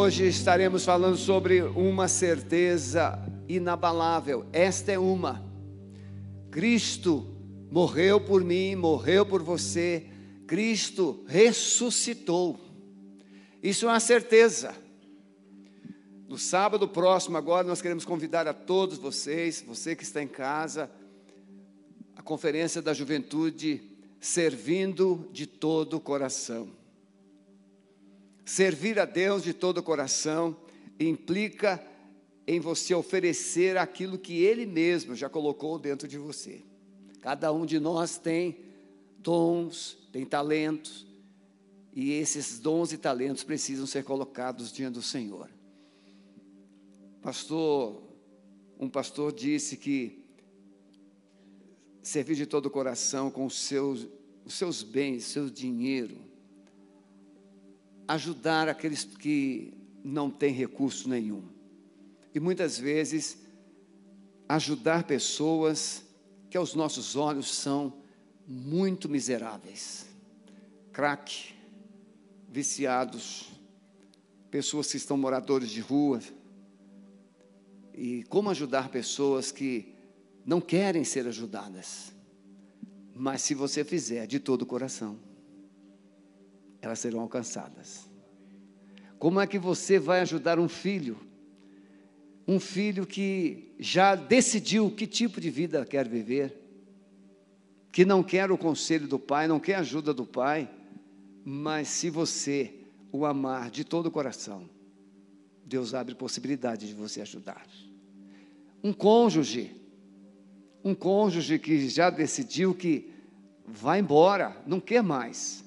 Hoje estaremos falando sobre uma certeza inabalável. Esta é uma. Cristo morreu por mim, morreu por você. Cristo ressuscitou. Isso é uma certeza. No sábado próximo, agora, nós queremos convidar a todos vocês, você que está em casa, a Conferência da Juventude Servindo de todo o Coração. Servir a Deus de todo o coração implica em você oferecer aquilo que Ele mesmo já colocou dentro de você. Cada um de nós tem dons, tem talentos, e esses dons e talentos precisam ser colocados diante do Senhor. Pastor, um pastor disse que servir de todo o coração com os seus, os seus bens, seu dinheiro, ajudar aqueles que não têm recurso nenhum. E muitas vezes ajudar pessoas que aos nossos olhos são muito miseráveis. Crack, viciados, pessoas que estão moradores de rua. E como ajudar pessoas que não querem ser ajudadas. Mas se você fizer de todo o coração, elas serão alcançadas. Como é que você vai ajudar um filho? Um filho que já decidiu que tipo de vida quer viver, que não quer o conselho do pai, não quer a ajuda do pai, mas se você o amar de todo o coração, Deus abre possibilidade de você ajudar. Um cônjuge, um cônjuge que já decidiu que vai embora, não quer mais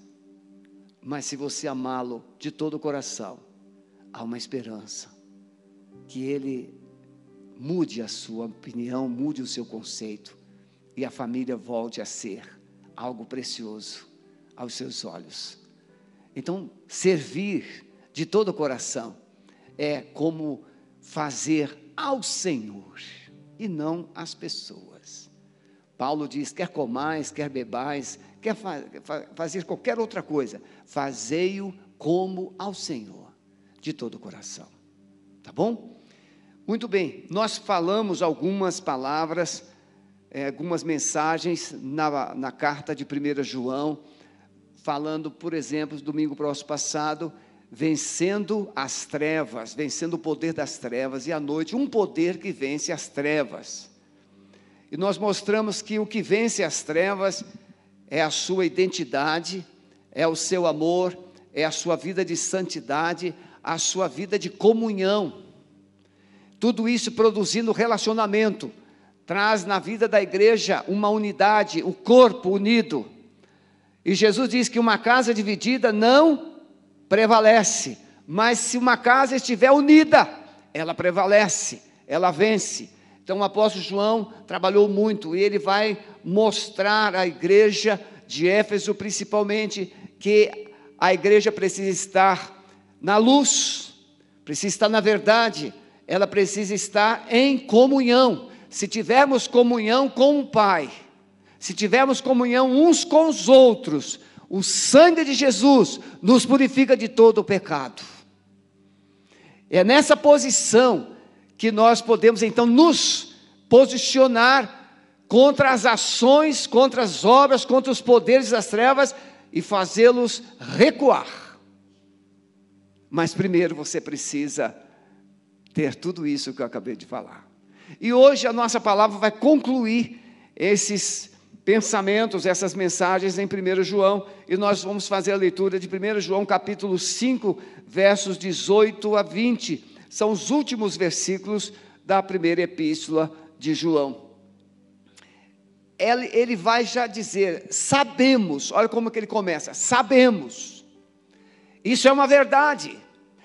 mas se você amá-lo de todo o coração, há uma esperança que ele mude a sua opinião, mude o seu conceito e a família volte a ser algo precioso aos seus olhos. Então, servir de todo o coração é como fazer ao Senhor e não às pessoas. Paulo diz: quer comais, quer bebais, quer fa fazer qualquer outra coisa, fazei-o como ao Senhor, de todo o coração. Tá bom? Muito bem, nós falamos algumas palavras, é, algumas mensagens na, na carta de 1 João, falando, por exemplo, domingo próximo passado, vencendo as trevas, vencendo o poder das trevas, e à noite, um poder que vence as trevas. E nós mostramos que o que vence as trevas é a sua identidade, é o seu amor, é a sua vida de santidade, a sua vida de comunhão. Tudo isso produzindo relacionamento, traz na vida da igreja uma unidade, o corpo unido. E Jesus diz que uma casa dividida não prevalece, mas se uma casa estiver unida, ela prevalece, ela vence. Então o apóstolo João trabalhou muito e ele vai mostrar à igreja de Éfeso, principalmente, que a igreja precisa estar na luz, precisa estar na verdade, ela precisa estar em comunhão. Se tivermos comunhão com o Pai, se tivermos comunhão uns com os outros, o sangue de Jesus nos purifica de todo o pecado. É nessa posição que nós podemos então nos posicionar contra as ações, contra as obras, contra os poderes das trevas e fazê-los recuar. Mas primeiro você precisa ter tudo isso que eu acabei de falar. E hoje a nossa palavra vai concluir esses pensamentos, essas mensagens em 1 João, e nós vamos fazer a leitura de 1 João capítulo 5, versos 18 a 20. São os últimos versículos da primeira epístola de João ele, ele vai já dizer: sabemos, olha como que ele começa: sabemos, isso é uma verdade,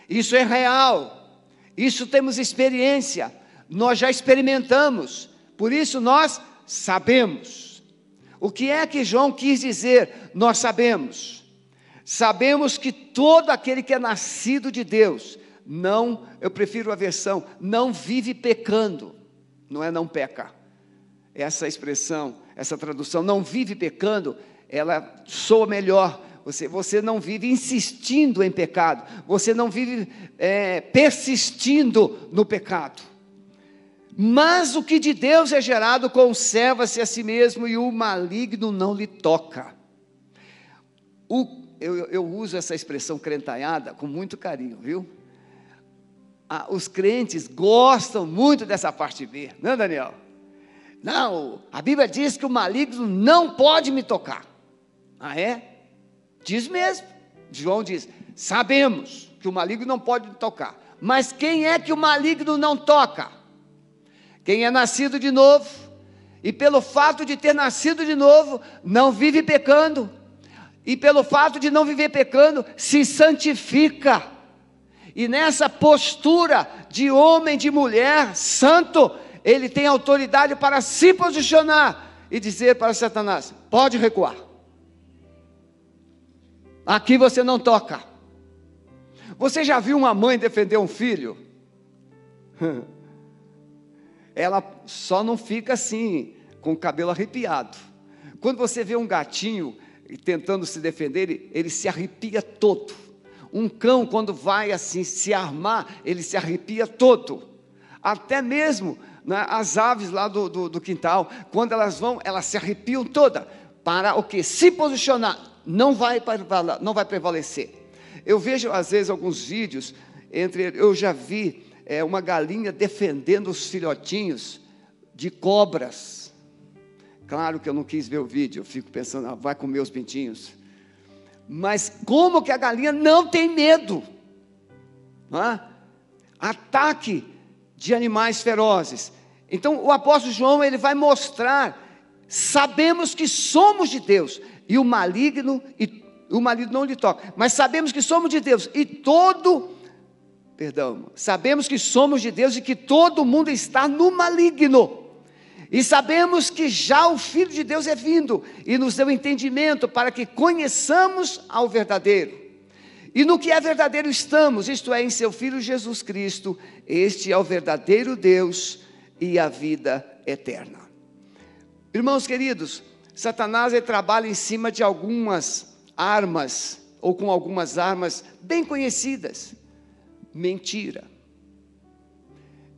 isso é real, isso temos experiência, nós já experimentamos, por isso nós sabemos. O que é que João quis dizer? Nós sabemos. Sabemos que todo aquele que é nascido de Deus, não, eu prefiro a versão, não vive pecando, não é não peca. Essa expressão essa tradução, não vive pecando, ela soa melhor, Você, você não vive insistindo em pecado, você não vive é, persistindo no pecado. Mas o que de Deus é gerado conserva-se a si mesmo e o maligno não lhe toca. O, eu, eu uso essa expressão crentalhada com muito carinho, viu? Ah, os crentes gostam muito dessa parte B, não é, Daniel? Não, a Bíblia diz que o maligno não pode me tocar. Ah, é? Diz mesmo. João diz: Sabemos que o maligno não pode tocar. Mas quem é que o maligno não toca? Quem é nascido de novo, e pelo fato de ter nascido de novo, não vive pecando, e pelo fato de não viver pecando, se santifica. E nessa postura de homem, de mulher, santo, ele tem autoridade para se posicionar e dizer para Satanás: pode recuar. Aqui você não toca. Você já viu uma mãe defender um filho? Ela só não fica assim, com o cabelo arrepiado. Quando você vê um gatinho tentando se defender, ele, ele se arrepia todo. Um cão, quando vai assim se armar, ele se arrepia todo. Até mesmo né, as aves lá do, do, do quintal, quando elas vão, elas se arrepiam toda. Para o que? Se posicionar não vai, não vai prevalecer. Eu vejo, às vezes, alguns vídeos, entre eu já vi é, uma galinha defendendo os filhotinhos de cobras. Claro que eu não quis ver o vídeo, eu fico pensando, ah, vai comer os pintinhos. Mas como que a galinha não tem medo? Não é? Ataque de animais ferozes. Então o apóstolo João ele vai mostrar, sabemos que somos de Deus, e o maligno, e o maligno não lhe toca. Mas sabemos que somos de Deus e todo, perdão, sabemos que somos de Deus e que todo mundo está no maligno. E sabemos que já o Filho de Deus é vindo e nos deu entendimento para que conheçamos ao verdadeiro. E no que é verdadeiro estamos, isto é, em seu Filho Jesus Cristo, este é o verdadeiro Deus e a vida eterna. Irmãos queridos, Satanás trabalha em cima de algumas armas, ou com algumas armas bem conhecidas: mentira,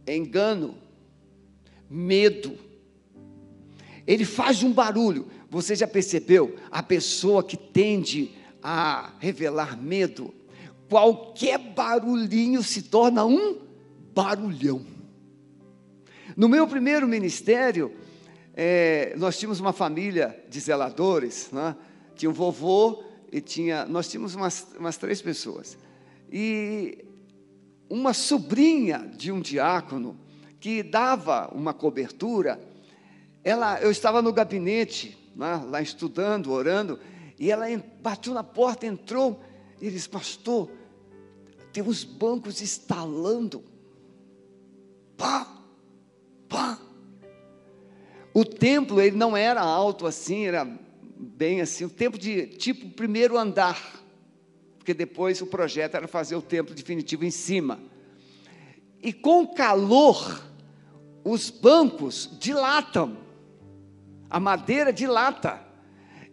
engano, medo. Ele faz um barulho. Você já percebeu? A pessoa que tende a revelar medo, qualquer barulhinho se torna um barulhão. No meu primeiro ministério, é, nós tínhamos uma família de zeladores, né? tinha um vovô e tinha, nós tínhamos umas, umas três pessoas. E uma sobrinha de um diácono que dava uma cobertura, ela, eu estava no gabinete, né, lá estudando, orando, e ela bateu na porta, entrou, e disse, pastor, tem uns bancos estalando. Pá, pá. O templo ele não era alto assim, era bem assim, o templo de tipo primeiro andar, porque depois o projeto era fazer o templo definitivo em cima. E com calor, os bancos dilatam, a madeira dilata.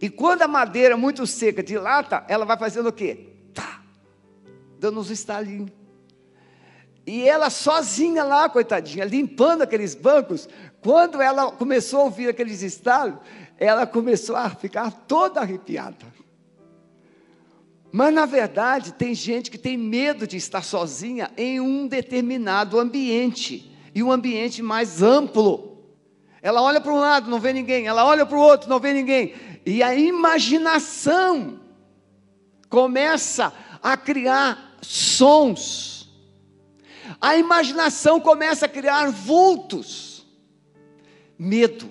E quando a madeira é muito seca dilata, ela vai fazendo o quê? Tá, dando uns estalinhos. E ela sozinha lá, coitadinha, limpando aqueles bancos, quando ela começou a ouvir aqueles estalos, ela começou a ficar toda arrepiada. Mas na verdade, tem gente que tem medo de estar sozinha em um determinado ambiente, e um ambiente mais amplo. Ela olha para um lado, não vê ninguém, ela olha para o outro, não vê ninguém, e a imaginação começa a criar sons a imaginação começa a criar vultos, medo.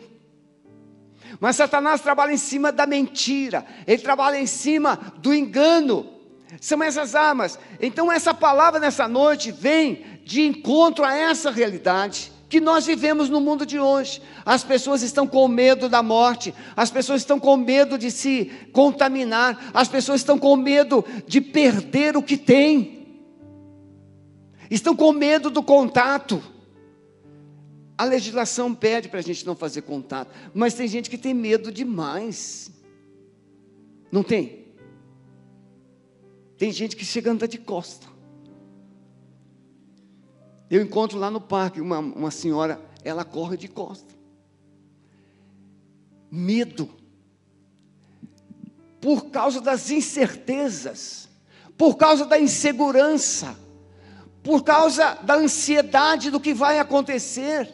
Mas Satanás trabalha em cima da mentira, ele trabalha em cima do engano. São essas armas. Então, essa palavra nessa noite vem de encontro a essa realidade que nós vivemos no mundo de hoje. As pessoas estão com medo da morte, as pessoas estão com medo de se contaminar, as pessoas estão com medo de perder o que têm estão com medo do contato. A legislação pede para a gente não fazer contato, mas tem gente que tem medo demais. Não tem? Tem gente que chega a andar de costa. Eu encontro lá no parque uma, uma senhora, ela corre de costa. Medo. Por causa das incertezas, por causa da insegurança, por causa da ansiedade do que vai acontecer.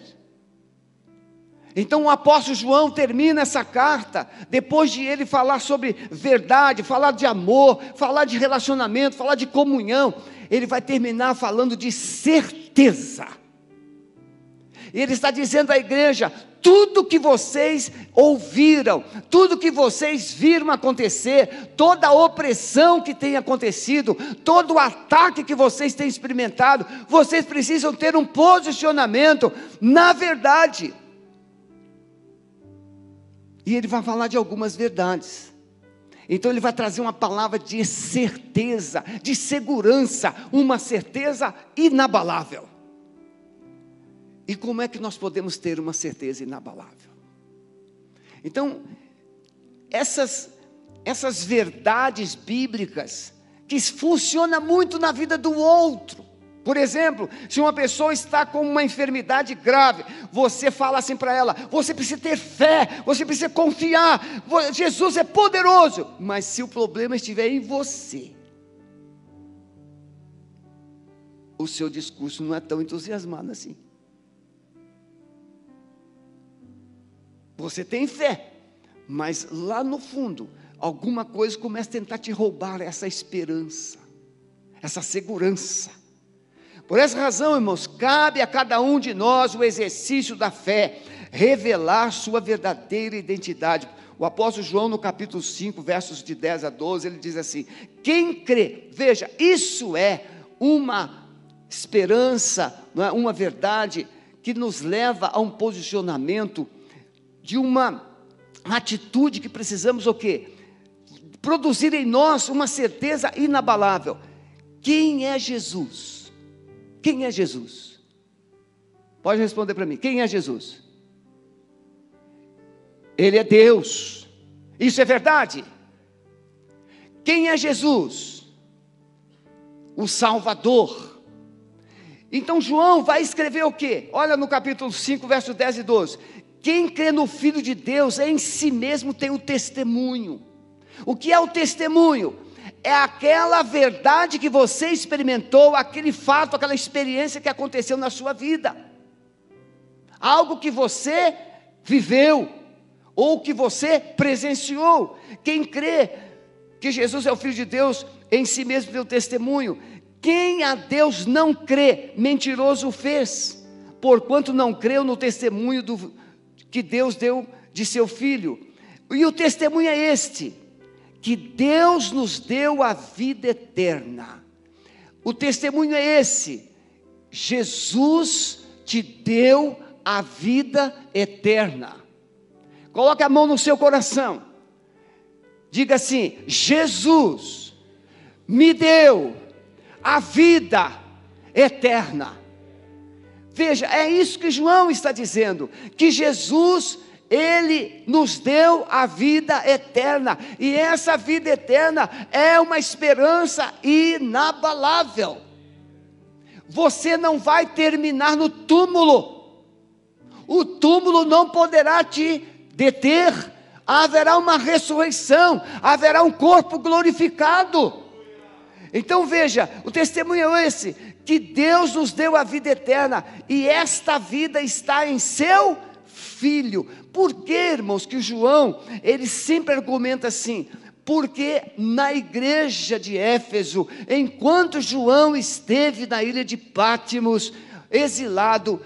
Então o apóstolo João termina essa carta, depois de ele falar sobre verdade, falar de amor, falar de relacionamento, falar de comunhão, ele vai terminar falando de certeza. Ele está dizendo à igreja: tudo que vocês ouviram, tudo que vocês viram acontecer, toda a opressão que tem acontecido, todo o ataque que vocês têm experimentado, vocês precisam ter um posicionamento na verdade. E ele vai falar de algumas verdades. Então ele vai trazer uma palavra de certeza, de segurança, uma certeza inabalável. E como é que nós podemos ter uma certeza inabalável? Então, essas, essas verdades bíblicas, que funcionam muito na vida do outro, por exemplo, se uma pessoa está com uma enfermidade grave, você fala assim para ela: você precisa ter fé, você precisa confiar, Jesus é poderoso. Mas se o problema estiver em você, o seu discurso não é tão entusiasmado assim. Você tem fé, mas lá no fundo, alguma coisa começa a tentar te roubar essa esperança, essa segurança. Por essa razão, irmãos, cabe a cada um de nós o exercício da fé, revelar sua verdadeira identidade. O apóstolo João, no capítulo 5, versos de 10 a 12, ele diz assim: Quem crê, veja, isso é uma esperança, é? uma verdade que nos leva a um posicionamento de uma atitude que precisamos o quê? Produzir em nós uma certeza inabalável. Quem é Jesus? Quem é Jesus? Pode responder para mim. Quem é Jesus? Ele é Deus. Isso é verdade. Quem é Jesus? O Salvador. Então João vai escrever o quê? Olha no capítulo 5, versos 10 e 12. Quem crê no Filho de Deus em si mesmo tem o testemunho. O que é o testemunho? É aquela verdade que você experimentou, aquele fato, aquela experiência que aconteceu na sua vida. Algo que você viveu, ou que você presenciou. Quem crê que Jesus é o Filho de Deus, em si mesmo deu testemunho. Quem a Deus não crê, mentiroso fez, porquanto não creu no testemunho do, que Deus deu de seu Filho. E o testemunho é este: que Deus nos deu a vida eterna. O testemunho é esse: Jesus te deu a vida eterna. Coloque a mão no seu coração. Diga assim: Jesus me deu a vida eterna. Veja, é isso que João está dizendo, que Jesus ele nos deu a vida eterna, e essa vida eterna é uma esperança inabalável. Você não vai terminar no túmulo, o túmulo não poderá te deter, haverá uma ressurreição, haverá um corpo glorificado. Então veja, o testemunho é esse: que Deus nos deu a vida eterna, e esta vida está em seu Filho. Por que, irmãos, que o João, ele sempre argumenta assim? Porque na igreja de Éfeso, enquanto João esteve na ilha de Pátimos, exilado,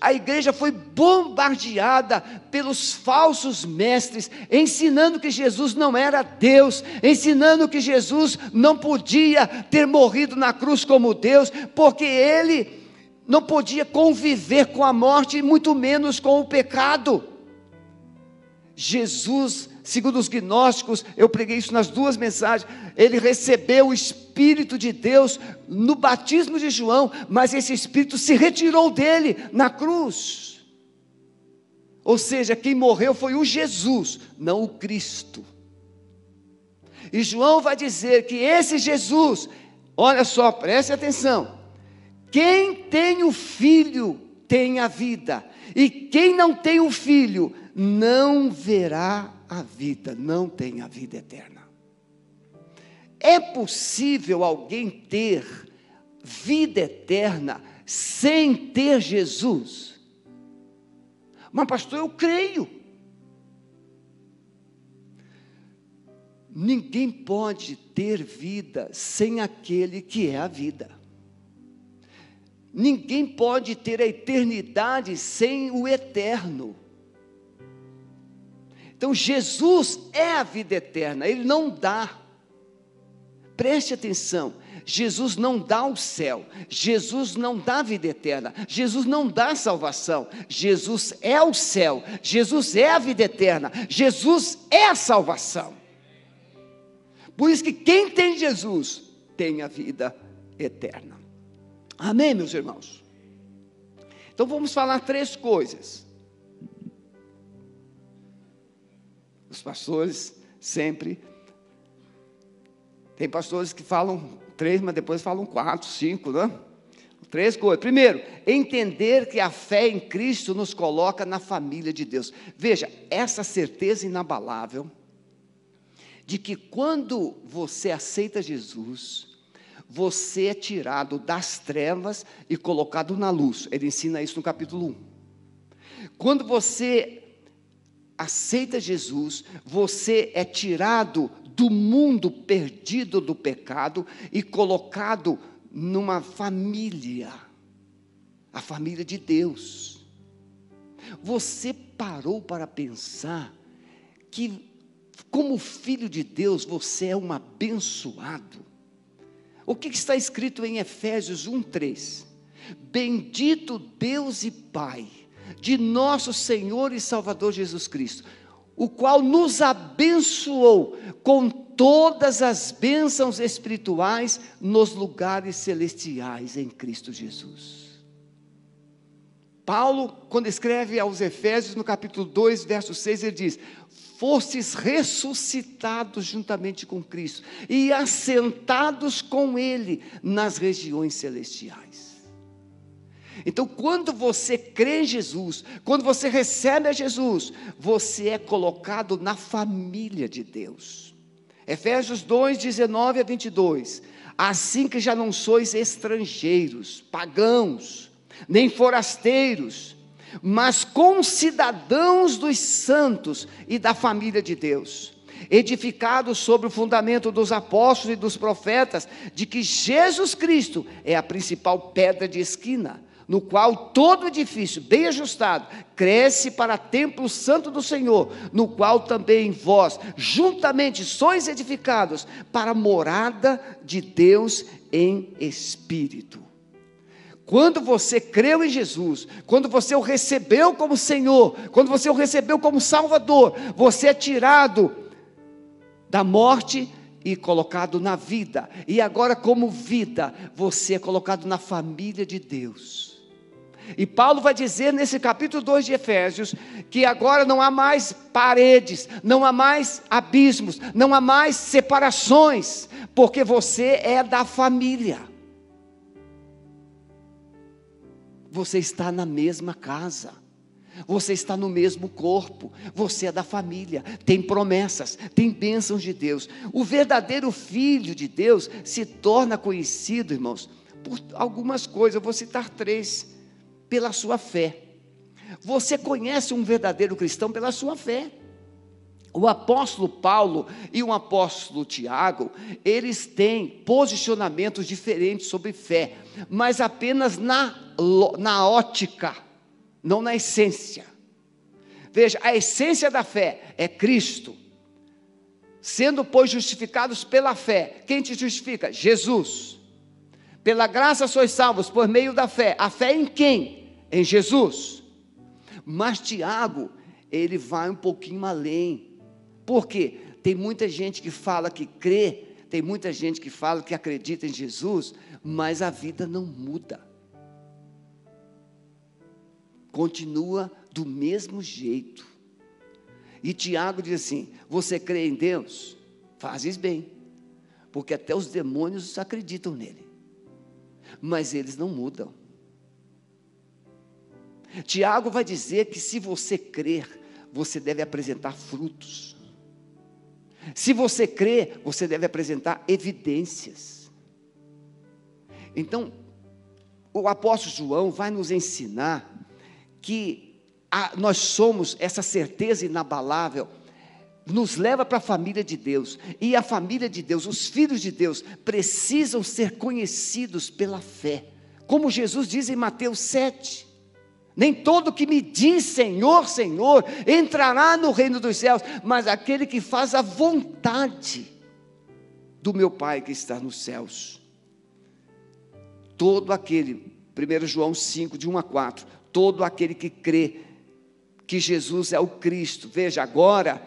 a igreja foi bombardeada pelos falsos mestres, ensinando que Jesus não era Deus, ensinando que Jesus não podia ter morrido na cruz como Deus, porque ele não podia conviver com a morte, muito menos com o pecado. Jesus, segundo os gnósticos, eu preguei isso nas duas mensagens, ele recebeu o Espírito de Deus no batismo de João, mas esse Espírito se retirou dele na cruz. Ou seja, quem morreu foi o Jesus, não o Cristo. E João vai dizer que esse Jesus, olha só, preste atenção. Quem tem o filho tem a vida, e quem não tem o filho não verá a vida, não tem a vida eterna. É possível alguém ter vida eterna sem ter Jesus? Mas, pastor, eu creio. Ninguém pode ter vida sem aquele que é a vida. Ninguém pode ter a eternidade sem o eterno. Então, Jesus é a vida eterna, Ele não dá. Preste atenção, Jesus não dá o céu, Jesus não dá a vida eterna, Jesus não dá salvação, Jesus é o céu, Jesus é a vida eterna, Jesus é a salvação. Por isso que quem tem Jesus tem a vida eterna. Amém, meus irmãos? Então vamos falar três coisas. Os pastores sempre. Tem pastores que falam três, mas depois falam quatro, cinco, né? Três coisas. Primeiro, entender que a fé em Cristo nos coloca na família de Deus. Veja, essa certeza inabalável de que quando você aceita Jesus, você é tirado das trevas e colocado na luz. Ele ensina isso no capítulo 1. Quando você aceita Jesus, você é tirado do mundo perdido do pecado e colocado numa família, a família de Deus. Você parou para pensar que como filho de Deus, você é um abençoado. O que está escrito em Efésios 1:3? Bendito Deus e Pai de nosso Senhor e Salvador Jesus Cristo, o qual nos abençoou com todas as bênçãos espirituais nos lugares celestiais em Cristo Jesus. Paulo, quando escreve aos Efésios, no capítulo 2, verso 6, ele diz: fostes ressuscitados juntamente com Cristo e assentados com Ele nas regiões celestiais. Então, quando você crê em Jesus, quando você recebe a Jesus, você é colocado na família de Deus. Efésios 2, 19 a 22. Assim que já não sois estrangeiros, pagãos, nem forasteiros, mas concidadãos dos santos e da família de Deus, edificados sobre o fundamento dos apóstolos e dos profetas, de que Jesus Cristo é a principal pedra de esquina, no qual todo edifício bem ajustado cresce para templo santo do Senhor, no qual também vós juntamente sois edificados para a morada de Deus em espírito. Quando você creu em Jesus, quando você o recebeu como Senhor, quando você o recebeu como Salvador, você é tirado da morte e colocado na vida. E agora, como vida, você é colocado na família de Deus. E Paulo vai dizer nesse capítulo 2 de Efésios que agora não há mais paredes, não há mais abismos, não há mais separações, porque você é da família. Você está na mesma casa. Você está no mesmo corpo, você é da família, tem promessas, tem bênçãos de Deus. O verdadeiro filho de Deus se torna conhecido, irmãos, por algumas coisas, eu vou citar três: pela sua fé. Você conhece um verdadeiro cristão pela sua fé. O apóstolo Paulo e o apóstolo Tiago, eles têm posicionamentos diferentes sobre fé, mas apenas na, na ótica, não na essência. Veja, a essência da fé é Cristo. Sendo, pois, justificados pela fé, quem te justifica? Jesus. Pela graça sois salvos por meio da fé. A fé em quem? Em Jesus. Mas Tiago, ele vai um pouquinho além por quê? Tem muita gente que fala que crê, tem muita gente que fala que acredita em Jesus, mas a vida não muda. Continua do mesmo jeito. E Tiago diz assim: Você crê em Deus? Fazes bem, porque até os demônios acreditam nele, mas eles não mudam. Tiago vai dizer que se você crer, você deve apresentar frutos. Se você crê, você deve apresentar evidências. Então, o apóstolo João vai nos ensinar que a, nós somos essa certeza inabalável, nos leva para a família de Deus, e a família de Deus, os filhos de Deus, precisam ser conhecidos pela fé, como Jesus diz em Mateus 7. Nem todo que me diz Senhor, Senhor, entrará no reino dos céus, mas aquele que faz a vontade do meu Pai que está nos céus. Todo aquele, 1 João 5, de 1 a 4, todo aquele que crê que Jesus é o Cristo, veja, agora,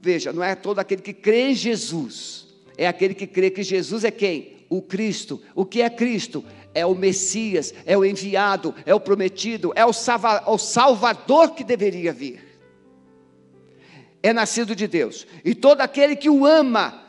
veja, não é todo aquele que crê em Jesus, é aquele que crê que Jesus é quem? O Cristo. O que é Cristo? É o Messias, é o enviado, é o prometido, é o, salva, o Salvador que deveria vir. É nascido de Deus, e todo aquele que o ama,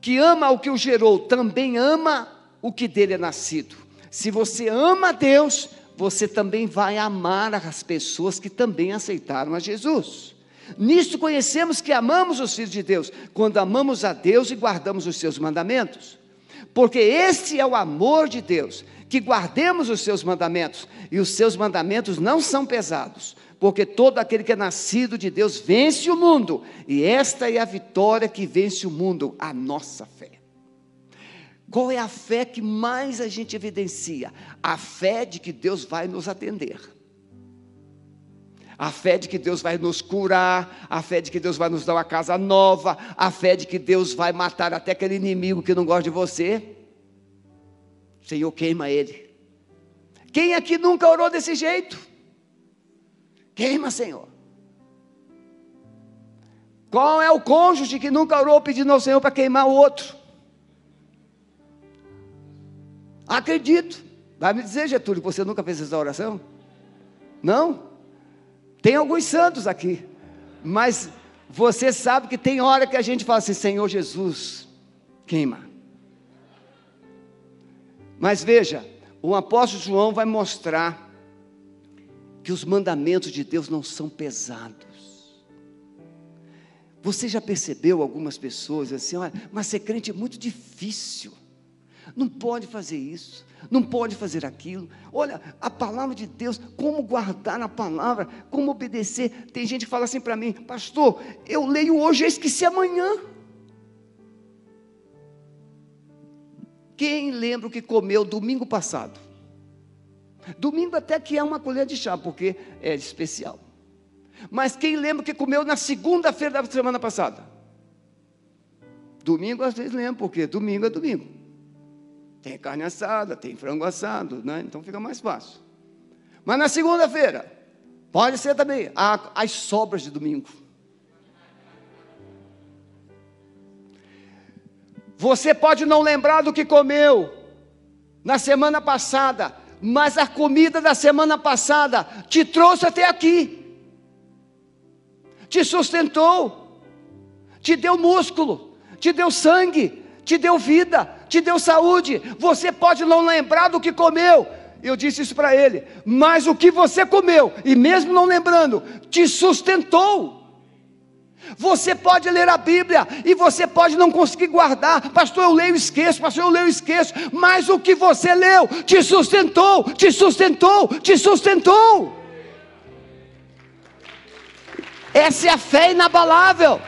que ama o que o gerou, também ama o que dele é nascido. Se você ama Deus, você também vai amar as pessoas que também aceitaram a Jesus. Nisto conhecemos que amamos os filhos de Deus, quando amamos a Deus e guardamos os seus mandamentos porque este é o amor de Deus, que guardemos os seus mandamentos, e os seus mandamentos não são pesados, porque todo aquele que é nascido de Deus vence o mundo, e esta é a vitória que vence o mundo, a nossa fé. Qual é a fé que mais a gente evidencia? A fé de que Deus vai nos atender. A fé de que Deus vai nos curar, a fé de que Deus vai nos dar uma casa nova, a fé de que Deus vai matar até aquele inimigo que não gosta de você. Senhor, queima ele. Quem aqui nunca orou desse jeito? Queima, Senhor. Qual é o cônjuge que nunca orou pedindo ao Senhor para queimar o outro? Acredito. Vai me dizer, Getúlio, que você nunca fez essa oração? Não? Tem alguns santos aqui, mas você sabe que tem hora que a gente fala assim: Senhor Jesus, queima. Mas veja, o apóstolo João vai mostrar que os mandamentos de Deus não são pesados. Você já percebeu algumas pessoas assim, olha, mas ser crente é muito difícil. Não pode fazer isso não pode fazer aquilo. Olha, a palavra de Deus, como guardar a palavra, como obedecer. Tem gente que fala assim para mim, pastor, eu leio hoje e esqueci amanhã. Quem lembra o que comeu domingo passado? Domingo até que é uma colher de chá, porque é especial. Mas quem lembra o que comeu na segunda-feira da semana passada? Domingo às vezes lembra, porque domingo é domingo. Tem carne assada, tem frango assado, né? então fica mais fácil. Mas na segunda-feira, pode ser também as sobras de domingo. Você pode não lembrar do que comeu na semana passada, mas a comida da semana passada te trouxe até aqui, te sustentou, te deu músculo, te deu sangue, te deu vida, te deu saúde. Você pode não lembrar do que comeu. Eu disse isso para ele, mas o que você comeu, e mesmo não lembrando, te sustentou. Você pode ler a Bíblia e você pode não conseguir guardar, pastor. Eu leio e esqueço, pastor. Eu leio e esqueço, mas o que você leu te sustentou, te sustentou, te sustentou. Essa é a fé inabalável,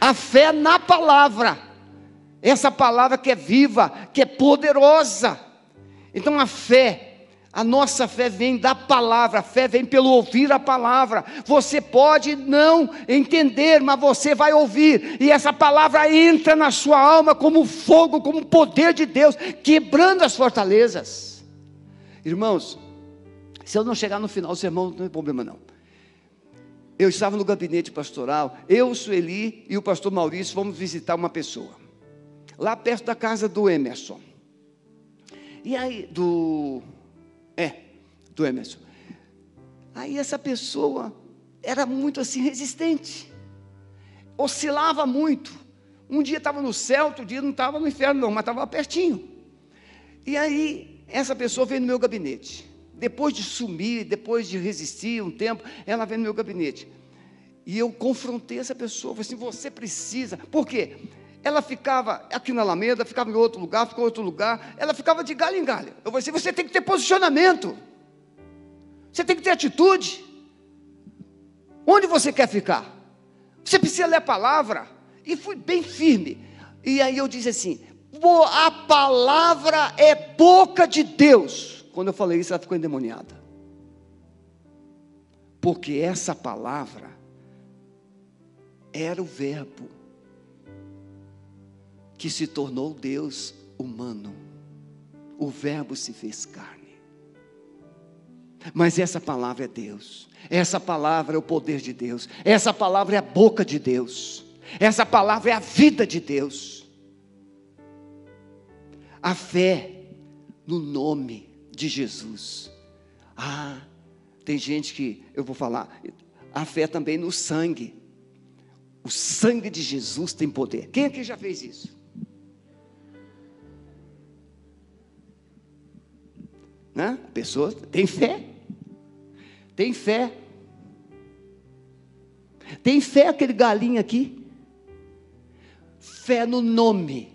a fé na palavra. Essa palavra que é viva, que é poderosa. Então a fé, a nossa fé vem da palavra, a fé vem pelo ouvir a palavra. Você pode não entender, mas você vai ouvir, e essa palavra entra na sua alma como fogo, como poder de Deus, quebrando as fortalezas. Irmãos, se eu não chegar no final do sermão, não tem problema não. Eu estava no gabinete pastoral, eu, Sueli e o pastor Maurício fomos visitar uma pessoa lá perto da casa do Emerson. E aí, do. É, do Emerson. Aí essa pessoa era muito assim resistente. oscilava muito. Um dia estava no céu, outro dia não estava no inferno, não, mas estava pertinho. E aí, essa pessoa veio no meu gabinete. Depois de sumir, depois de resistir um tempo, ela veio no meu gabinete. E eu confrontei essa pessoa, falei assim: você precisa. Por quê? Ela ficava aqui na Alameda, ficava em outro lugar, ficou em outro lugar, ela ficava de galho em galho. Eu falei assim: você tem que ter posicionamento, você tem que ter atitude. Onde você quer ficar? Você precisa ler a palavra. E fui bem firme. E aí eu disse assim: a palavra é boca de Deus. Quando eu falei isso, ela ficou endemoniada. Porque essa palavra era o Verbo que se tornou Deus humano. O Verbo se fez carne. Mas essa palavra é Deus. Essa palavra é o poder de Deus. Essa palavra é a boca de Deus. Essa palavra é a vida de Deus. A fé no nome de Jesus. Ah, tem gente que eu vou falar, a fé também no sangue. O sangue de Jesus tem poder. Quem aqui já fez isso? Né? Pessoa tem fé. Tem fé. Tem fé aquele galinho aqui? Fé no nome.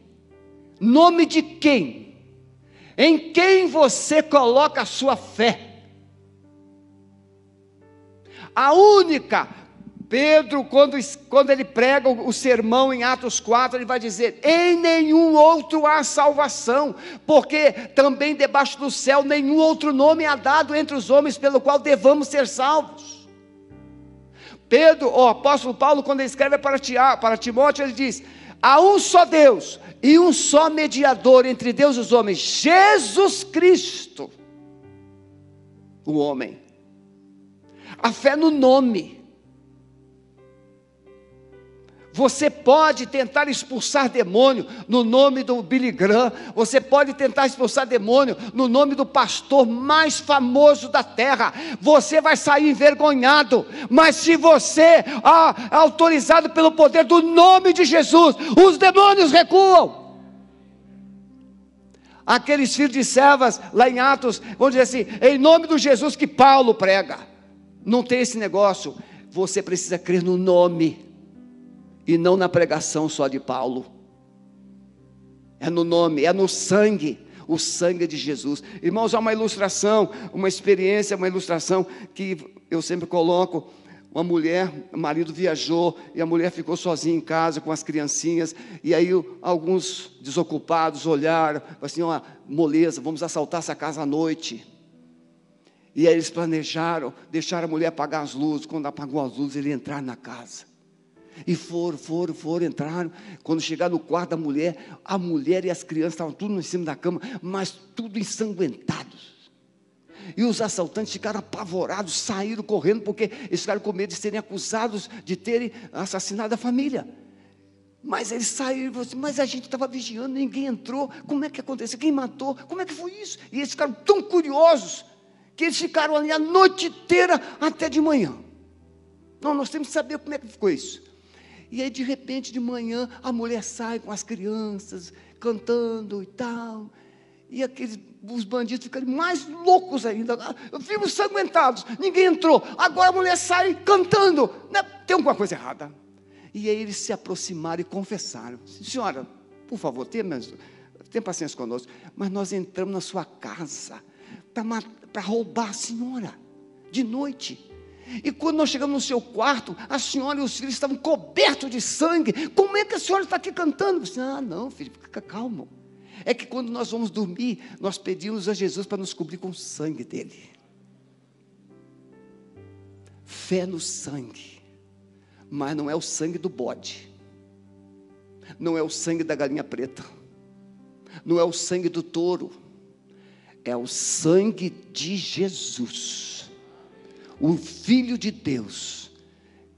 Nome de quem? Em quem você coloca a sua fé? A única Pedro, quando, quando ele prega o, o, sermão em Atos 4, ele vai dizer: em nenhum outro há salvação, porque também debaixo do céu nenhum outro nome há dado entre os homens pelo qual devamos ser salvos. Pedro, o apóstolo Paulo, quando ele escreve para, para Timóteo, ele diz: há um só Deus e um só mediador entre Deus e os homens, Jesus Cristo, o homem. A fé no nome Você pode tentar expulsar demônio no nome do Billy Graham, você pode tentar expulsar demônio no nome do pastor mais famoso da terra. Você vai sair envergonhado, mas se você ah, é autorizado pelo poder do nome de Jesus, os demônios recuam. Aqueles filhos de servas lá em Atos vão dizer assim: em nome do Jesus que Paulo prega. Não tem esse negócio. Você precisa crer no nome e não na pregação só de Paulo. É no nome, é no sangue, o sangue de Jesus. Irmãos, há uma ilustração, uma experiência, uma ilustração que eu sempre coloco. Uma mulher, o marido viajou e a mulher ficou sozinha em casa com as criancinhas. E aí alguns desocupados olharam, assim: ó, moleza, vamos assaltar essa casa à noite. E aí eles planejaram, deixaram a mulher apagar as luzes. Quando apagou as luzes, ele entrar na casa. E foram, foram, foram, entraram. Quando chegaram no quarto da mulher, a mulher e as crianças estavam tudo em cima da cama, mas tudo ensanguentados. E os assaltantes ficaram apavorados, saíram correndo, porque eles ficaram com medo de serem acusados de terem assassinado a família. Mas eles saíram e assim, mas a gente estava vigiando, ninguém entrou. Como é que aconteceu? Quem matou? Como é que foi isso? E eles ficaram tão curiosos que eles ficaram ali a noite inteira até de manhã. Não, nós temos que saber como é que ficou isso. E aí, de repente, de manhã, a mulher sai com as crianças, cantando e tal. E aqueles, os bandidos ficam mais loucos ainda. Vimos sanguentados, ninguém entrou. Agora a mulher sai cantando. Né? Tem alguma coisa errada. E aí eles se aproximaram e confessaram: Senhora, por favor, tenha, tenha paciência conosco. Mas nós entramos na sua casa para roubar a senhora, de noite. E quando nós chegamos no seu quarto, a senhora e os filhos estavam cobertos de sangue. Como é que a senhora está aqui cantando? Ah, não, filho, fica calmo. É que quando nós vamos dormir, nós pedimos a Jesus para nos cobrir com o sangue dele. Fé no sangue, mas não é o sangue do bode, não é o sangue da galinha preta, não é o sangue do touro, é o sangue de Jesus o Filho de Deus,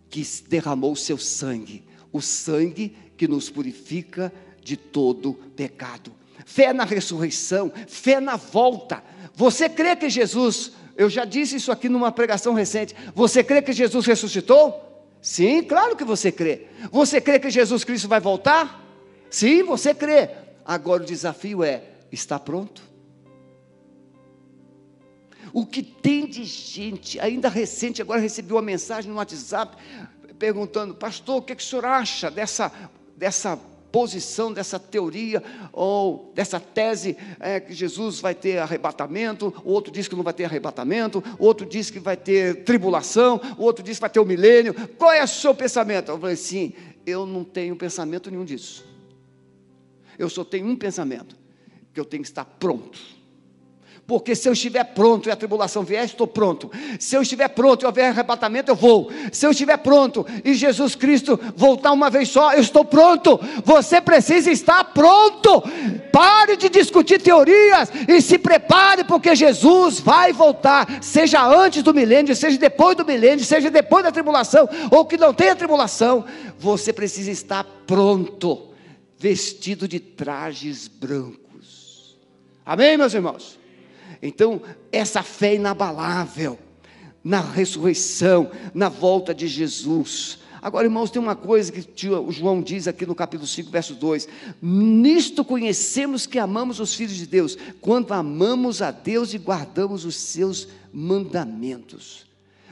que derramou seu sangue, o sangue que nos purifica de todo pecado. Fé na ressurreição, fé na volta. Você crê que Jesus, eu já disse isso aqui numa pregação recente, você crê que Jesus ressuscitou? Sim, claro que você crê. Você crê que Jesus Cristo vai voltar? Sim, você crê. Agora o desafio é: está pronto? O que tem de gente, ainda recente, agora recebi uma mensagem no WhatsApp perguntando, pastor, o que, que o senhor acha dessa, dessa posição, dessa teoria ou dessa tese é, que Jesus vai ter arrebatamento, o outro diz que não vai ter arrebatamento, o outro diz que vai ter tribulação, o outro diz que vai ter o milênio. Qual é o seu pensamento? Eu falei assim: eu não tenho pensamento nenhum disso. Eu só tenho um pensamento: que eu tenho que estar pronto porque se eu estiver pronto e a tribulação vier, estou pronto. Se eu estiver pronto e houver arrebatamento, eu vou. Se eu estiver pronto e Jesus Cristo voltar uma vez só, eu estou pronto. Você precisa estar pronto. Pare de discutir teorias e se prepare, porque Jesus vai voltar, seja antes do milênio, seja depois do milênio, seja depois da tribulação, ou que não tenha tribulação. Você precisa estar pronto, vestido de trajes brancos. Amém, meus irmãos? Então, essa fé inabalável na ressurreição, na volta de Jesus. Agora, irmãos, tem uma coisa que o João diz aqui no capítulo 5, verso 2: Nisto conhecemos que amamos os filhos de Deus, quando amamos a Deus e guardamos os seus mandamentos.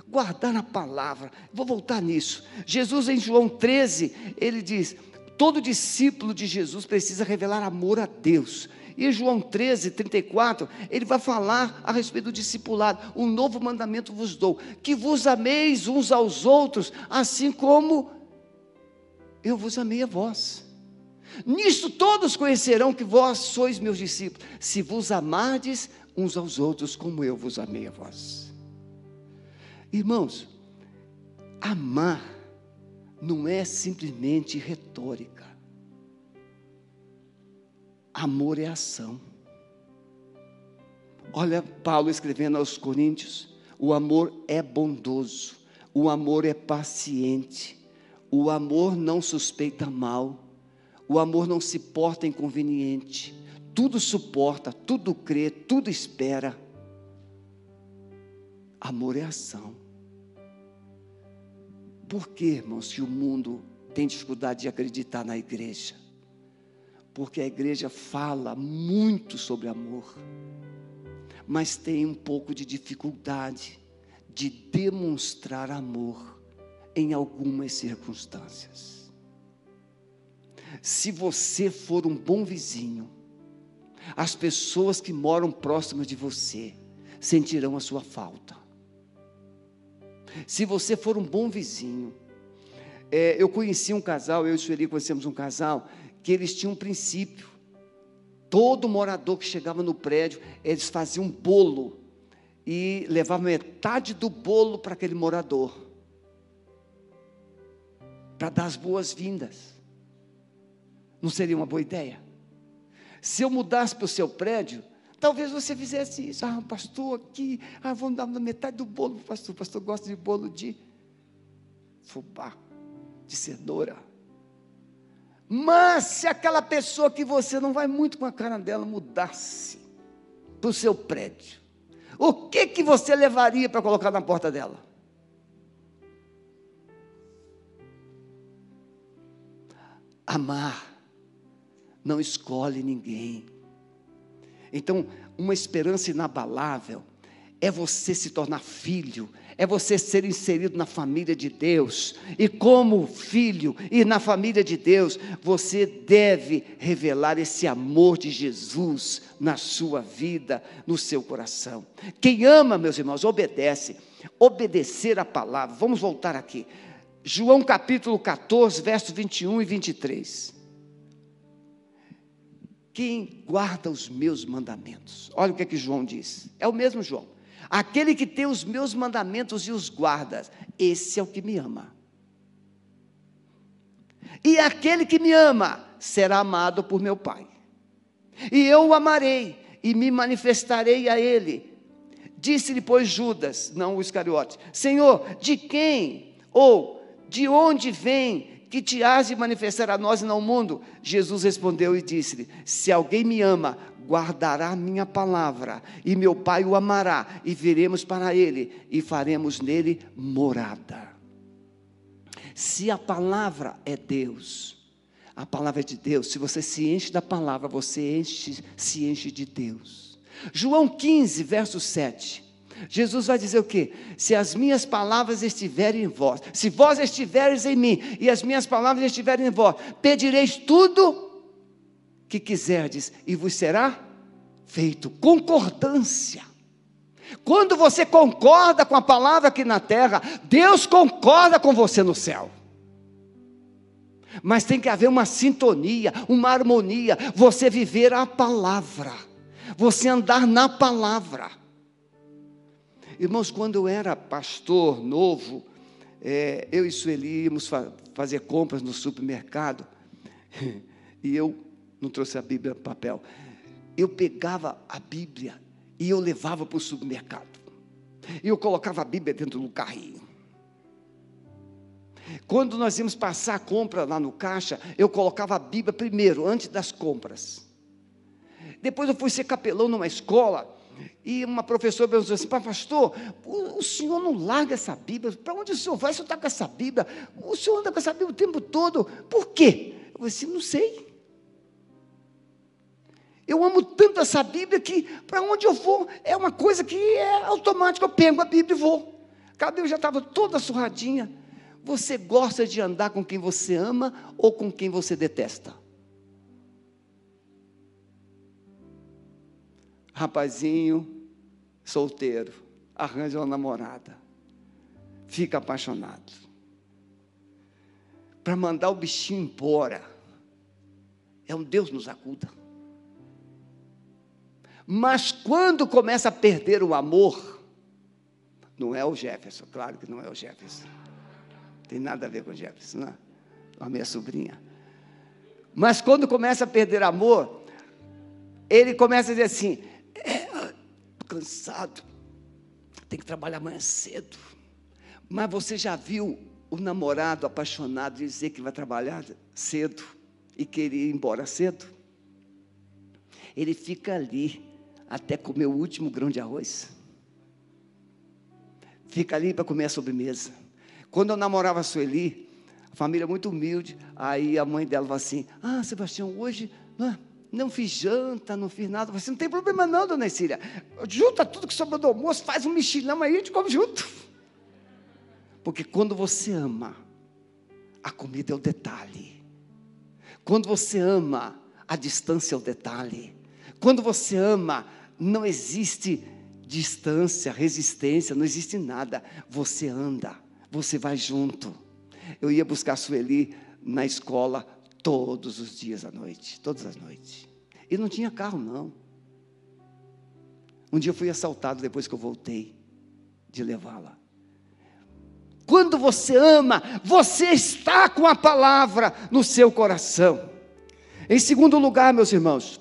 Guardar a palavra, vou voltar nisso. Jesus, em João 13, ele diz: todo discípulo de Jesus precisa revelar amor a Deus. E João 13, 34, ele vai falar a respeito do discipulado. Um novo mandamento vos dou: que vos ameis uns aos outros, assim como eu vos amei a vós. Nisto todos conhecerão que vós sois meus discípulos, se vos amardes uns aos outros, como eu vos amei a vós. Irmãos, amar não é simplesmente retórica. Amor é ação. Olha Paulo escrevendo aos Coríntios: o amor é bondoso, o amor é paciente, o amor não suspeita mal, o amor não se porta inconveniente, tudo suporta, tudo crê, tudo espera. Amor é ação. Por que, irmãos, que o mundo tem dificuldade de acreditar na igreja? Porque a igreja fala muito sobre amor, mas tem um pouco de dificuldade de demonstrar amor em algumas circunstâncias. Se você for um bom vizinho, as pessoas que moram próximas de você sentirão a sua falta. Se você for um bom vizinho, é, eu conheci um casal, eu e Sueli conhecemos um casal que eles tinham um princípio. Todo morador que chegava no prédio, eles faziam um bolo e levavam metade do bolo para aquele morador, para dar as boas-vindas. Não seria uma boa ideia? Se eu mudasse para o seu prédio, talvez você fizesse isso. Ah, pastor, aqui, ah, vamos dar metade do bolo para o pastor. O pastor gosta de bolo de fubá, de cenoura. Mas se aquela pessoa que você não vai muito com a cara dela mudasse para o seu prédio, o que que você levaria para colocar na porta dela? Amar não escolhe ninguém. Então, uma esperança inabalável é você se tornar filho, é você ser inserido na família de Deus. E como filho e na família de Deus, você deve revelar esse amor de Jesus na sua vida, no seu coração. Quem ama, meus irmãos, obedece. Obedecer a palavra. Vamos voltar aqui. João capítulo 14, versos 21 e 23. Quem guarda os meus mandamentos? Olha o que é que João diz. É o mesmo João. Aquele que tem os meus mandamentos e os guarda, esse é o que me ama. E aquele que me ama será amado por meu Pai. E eu o amarei e me manifestarei a ele. Disse-lhe, pois, Judas, não o Iscariote: Senhor, de quem ou de onde vem que te has de manifestar a nós e não ao mundo? Jesus respondeu e disse-lhe: Se alguém me ama, guardará minha palavra, e meu Pai o amará, e viremos para ele, e faremos nele morada. Se a palavra é Deus, a palavra é de Deus, se você se enche da palavra, você enche, se enche de Deus. João 15, verso 7. Jesus vai dizer o quê? Se as minhas palavras estiverem em vós, se vós estiveres em mim e as minhas palavras estiverem em vós, pedireis tudo que quiserdes e vos será feito. Concordância. Quando você concorda com a palavra aqui na terra, Deus concorda com você no céu. Mas tem que haver uma sintonia, uma harmonia, você viver a palavra, você andar na palavra. Irmãos, quando eu era pastor novo, é, eu e Sueli íamos fa fazer compras no supermercado, e eu não trouxe a Bíblia papel, eu pegava a Bíblia e eu levava para o supermercado. E eu colocava a Bíblia dentro do carrinho. Quando nós íamos passar a compra lá no caixa, eu colocava a Bíblia primeiro, antes das compras. Depois eu fui ser capelão numa escola, e uma professora perguntou assim: Pastor, o, senhor não larga essa Bíblia? Para onde o senhor vai? O senhor está com essa Bíblia? O senhor anda com essa Bíblia o tempo todo. Por quê? Eu falei assim: Não sei. Eu amo tanto essa Bíblia que para onde eu vou é uma coisa que é automática. Eu pego a Bíblia e vou. A Bíblia já estava toda surradinha. Você gosta de andar com quem você ama ou com quem você detesta? Rapazinho, solteiro, arranja uma namorada, fica apaixonado. Para mandar o bichinho embora, é um Deus nos acuda. Mas quando começa a perder o amor, não é o Jefferson, claro que não é o Jefferson. Tem nada a ver com o Jefferson, não é? A minha sobrinha. Mas quando começa a perder amor, ele começa a dizer assim: é, cansado, tem que trabalhar amanhã cedo. Mas você já viu o namorado apaixonado dizer que vai trabalhar cedo e querer ir embora cedo? Ele fica ali até comer o último grão de arroz. Fica ali para comer a sobremesa. Quando eu namorava a Sueli, a família muito humilde, aí a mãe dela falou assim: Ah, Sebastião, hoje não, não fiz janta, não fiz nada. Falei assim, não tem problema não, dona Cecília. Junta tudo que sobrou do almoço, faz um mexilhão aí, a gente come junto. Porque quando você ama, a comida é o detalhe. Quando você ama, a distância é o detalhe. Quando você ama, não existe distância, resistência, não existe nada. Você anda, você vai junto. Eu ia buscar a Sueli na escola todos os dias à noite, todas as noites. E não tinha carro, não. Um dia eu fui assaltado depois que eu voltei de levá-la. Quando você ama, você está com a palavra no seu coração. Em segundo lugar, meus irmãos,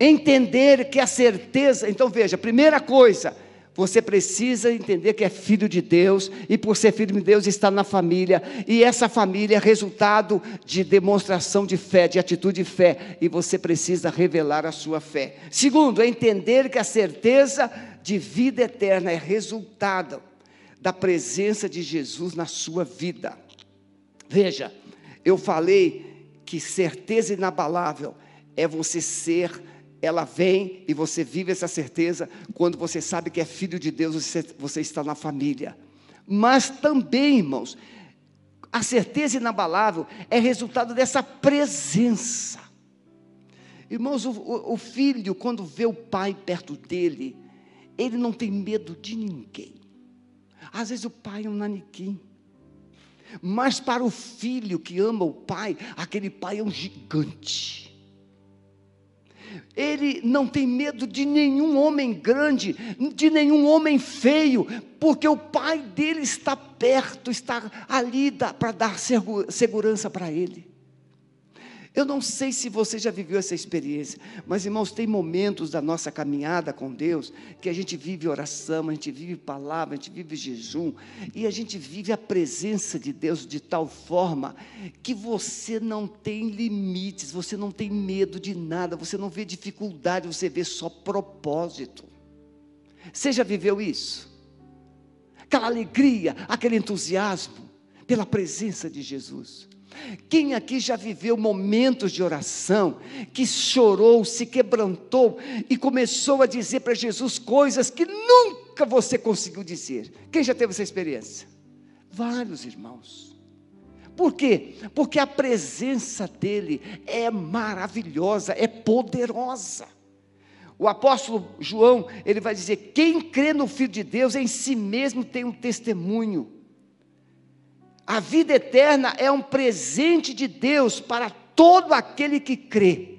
Entender que a certeza, então veja, primeira coisa, você precisa entender que é filho de Deus, e por ser filho de Deus está na família, e essa família é resultado de demonstração de fé, de atitude de fé, e você precisa revelar a sua fé. Segundo, entender que a certeza de vida eterna é resultado da presença de Jesus na sua vida. Veja, eu falei que certeza inabalável é você ser ela vem e você vive essa certeza quando você sabe que é filho de Deus, você, você está na família. Mas também, irmãos, a certeza inabalável é resultado dessa presença. Irmãos, o, o, filho, quando vê o pai perto dele, ele não tem medo de ninguém. Às vezes o pai é um naniquim. Mas para o filho que ama o pai, aquele pai é um gigante. Ele não tem medo de nenhum homem grande, de nenhum homem feio, porque o pai dele está perto, está ali para dar segurança para ele. Eu não sei se você já viveu essa experiência, mas irmãos, tem momentos da nossa caminhada com Deus que a gente vive oração, a gente vive palavra, a gente vive jejum, e a gente vive a presença de Deus de tal forma que você não tem limites, você não tem medo de nada, você não vê dificuldade, você vê só propósito. Você já viveu isso? Aquela alegria, aquele entusiasmo pela presença de Jesus. Quem aqui já viveu momentos de oração, que chorou, se quebrantou e começou a dizer para Jesus coisas que nunca você conseguiu dizer? Quem já teve essa experiência? Vários irmãos. Por quê? Porque a presença dele é maravilhosa, é poderosa. O apóstolo João, ele vai dizer: quem crê no Filho de Deus em si mesmo tem um testemunho. A vida eterna é um presente de Deus para todo aquele que crê.